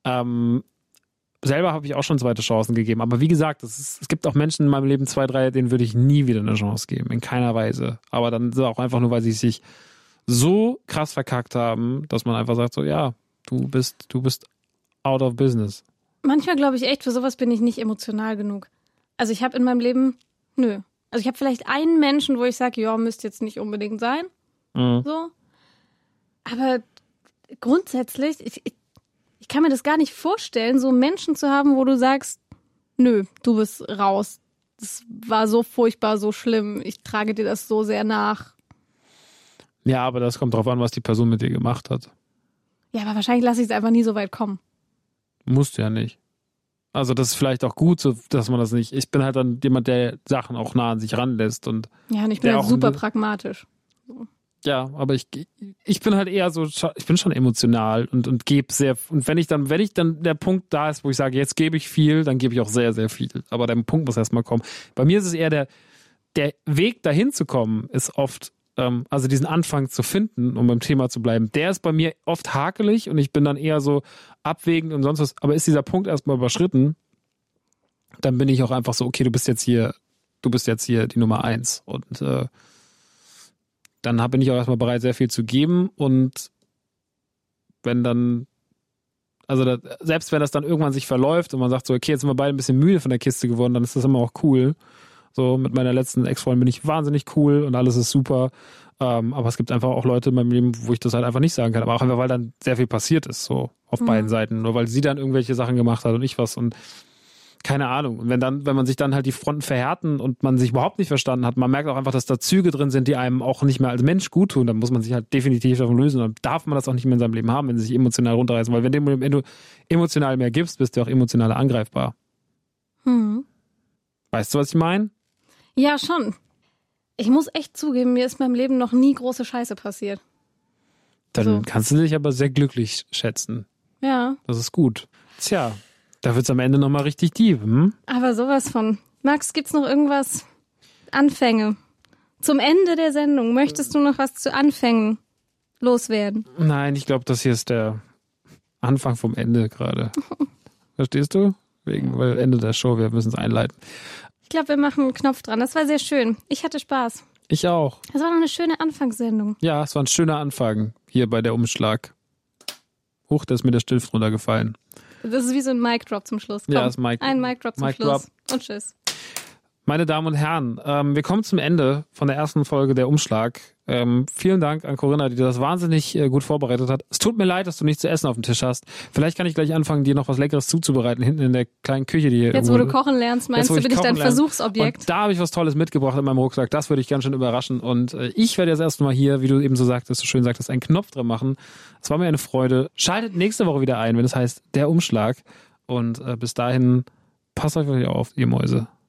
[SPEAKER 1] Ähm, selber habe ich auch schon zweite Chancen gegeben. Aber wie gesagt, es, ist, es gibt auch Menschen in meinem Leben, zwei, drei, denen würde ich nie wieder eine Chance geben. In keiner Weise. Aber dann auch einfach nur, weil sie sich so krass verkackt haben, dass man einfach sagt, so, ja, du bist, du bist out of business.
[SPEAKER 2] Manchmal glaube ich echt, für sowas bin ich nicht emotional genug. Also ich habe in meinem Leben, nö. Also ich habe vielleicht einen Menschen, wo ich sage, ja, müsste jetzt nicht unbedingt sein.
[SPEAKER 1] Mhm.
[SPEAKER 2] So. Aber grundsätzlich, ich, ich, ich kann mir das gar nicht vorstellen, so Menschen zu haben, wo du sagst, nö, du bist raus. Das war so furchtbar, so schlimm. Ich trage dir das so sehr nach.
[SPEAKER 1] Ja, aber das kommt drauf an, was die Person mit dir gemacht hat.
[SPEAKER 2] Ja, aber wahrscheinlich lasse ich es einfach nie so weit kommen.
[SPEAKER 1] Musst du ja nicht. Also das ist vielleicht auch gut, so, dass man das nicht. Ich bin halt dann jemand, der Sachen auch nah an sich ranlässt und
[SPEAKER 2] Ja, und ich bin
[SPEAKER 1] Ja,
[SPEAKER 2] halt super pragmatisch.
[SPEAKER 1] Ja, aber ich, ich bin halt eher so, ich bin schon emotional und, und gebe sehr, und wenn ich dann, wenn ich dann der Punkt da ist, wo ich sage, jetzt gebe ich viel, dann gebe ich auch sehr, sehr viel. Aber der Punkt muss erstmal kommen. Bei mir ist es eher der, der Weg dahin zu kommen, ist oft, ähm, also diesen Anfang zu finden, um beim Thema zu bleiben, der ist bei mir oft hakelig und ich bin dann eher so abwägend und sonst was. Aber ist dieser Punkt erstmal überschritten, dann bin ich auch einfach so, okay, du bist jetzt hier, du bist jetzt hier die Nummer eins und äh, dann bin ich auch erstmal bereit, sehr viel zu geben und wenn dann, also da, selbst wenn das dann irgendwann sich verläuft und man sagt so, okay, jetzt sind wir beide ein bisschen müde von der Kiste geworden, dann ist das immer auch cool. So, mit meiner letzten Ex-Freundin bin ich wahnsinnig cool und alles ist super. Ähm, aber es gibt einfach auch Leute in meinem Leben, wo ich das halt einfach nicht sagen kann. Aber auch einfach, weil dann sehr viel passiert ist. So. auf mhm. beiden Seiten, nur weil sie dann irgendwelche Sachen gemacht hat und ich was und keine Ahnung. Und wenn dann, wenn man sich dann halt die Fronten verhärten und man sich überhaupt nicht verstanden hat, man merkt auch einfach, dass da Züge drin sind, die einem auch nicht mehr als Mensch gut tun, dann muss man sich halt definitiv davon lösen. Dann darf man das auch nicht mehr in seinem Leben haben, wenn sie sich emotional runterreißen. Weil wenn du, wenn du emotional mehr gibst, bist du auch emotional angreifbar. Hm. Weißt du, was ich meine?
[SPEAKER 2] Ja, schon. Ich muss echt zugeben, mir ist in meinem Leben noch nie große Scheiße passiert.
[SPEAKER 1] Dann so. kannst du dich aber sehr glücklich schätzen.
[SPEAKER 2] Ja.
[SPEAKER 1] Das ist gut. Tja, da wird's am Ende nochmal richtig tief. Hm?
[SPEAKER 2] Aber sowas von. Max, gibt's noch irgendwas? Anfänge. Zum Ende der Sendung. Möchtest du noch was zu Anfängen loswerden?
[SPEAKER 1] Nein, ich glaube, das hier ist der Anfang vom Ende gerade. Verstehst du? Wegen, weil Ende der Show, wir müssen es einleiten.
[SPEAKER 2] Ich glaube, wir machen einen Knopf dran. Das war sehr schön. Ich hatte Spaß.
[SPEAKER 1] Ich auch.
[SPEAKER 2] Das war noch eine schöne Anfangssendung.
[SPEAKER 1] Ja, es war ein schöner Anfang hier bei der Umschlag. Huch, da ist mir der Stift runtergefallen.
[SPEAKER 2] Das ist wie so ein Mic Drop zum Schluss. Komm,
[SPEAKER 1] ja, das Mic,
[SPEAKER 2] ein Mic Drop zum Mic Schluss. Drop. Und tschüss.
[SPEAKER 1] Meine Damen und Herren, ähm, wir kommen zum Ende von der ersten Folge der Umschlag. Ähm, vielen Dank an Corinna, die das wahnsinnig äh, gut vorbereitet hat. Es tut mir leid, dass du nichts zu essen auf dem Tisch hast. Vielleicht kann ich gleich anfangen, dir noch was Leckeres zuzubereiten, hinten in der kleinen Küche, die hier
[SPEAKER 2] Jetzt, wo du kochen lernst, meinst jetzt, du, bin ich dein lerne. Versuchsobjekt?
[SPEAKER 1] Und da habe ich was Tolles mitgebracht in meinem Rucksack. Das würde ich ganz schön überraschen. Und äh, ich werde jetzt erstmal hier, wie du eben so sagtest, so schön sagtest, einen Knopf drin machen. Es war mir eine Freude. Schaltet nächste Woche wieder ein, wenn es das heißt Der Umschlag. Und äh, bis dahin, passt euch auf, ihr Mäuse.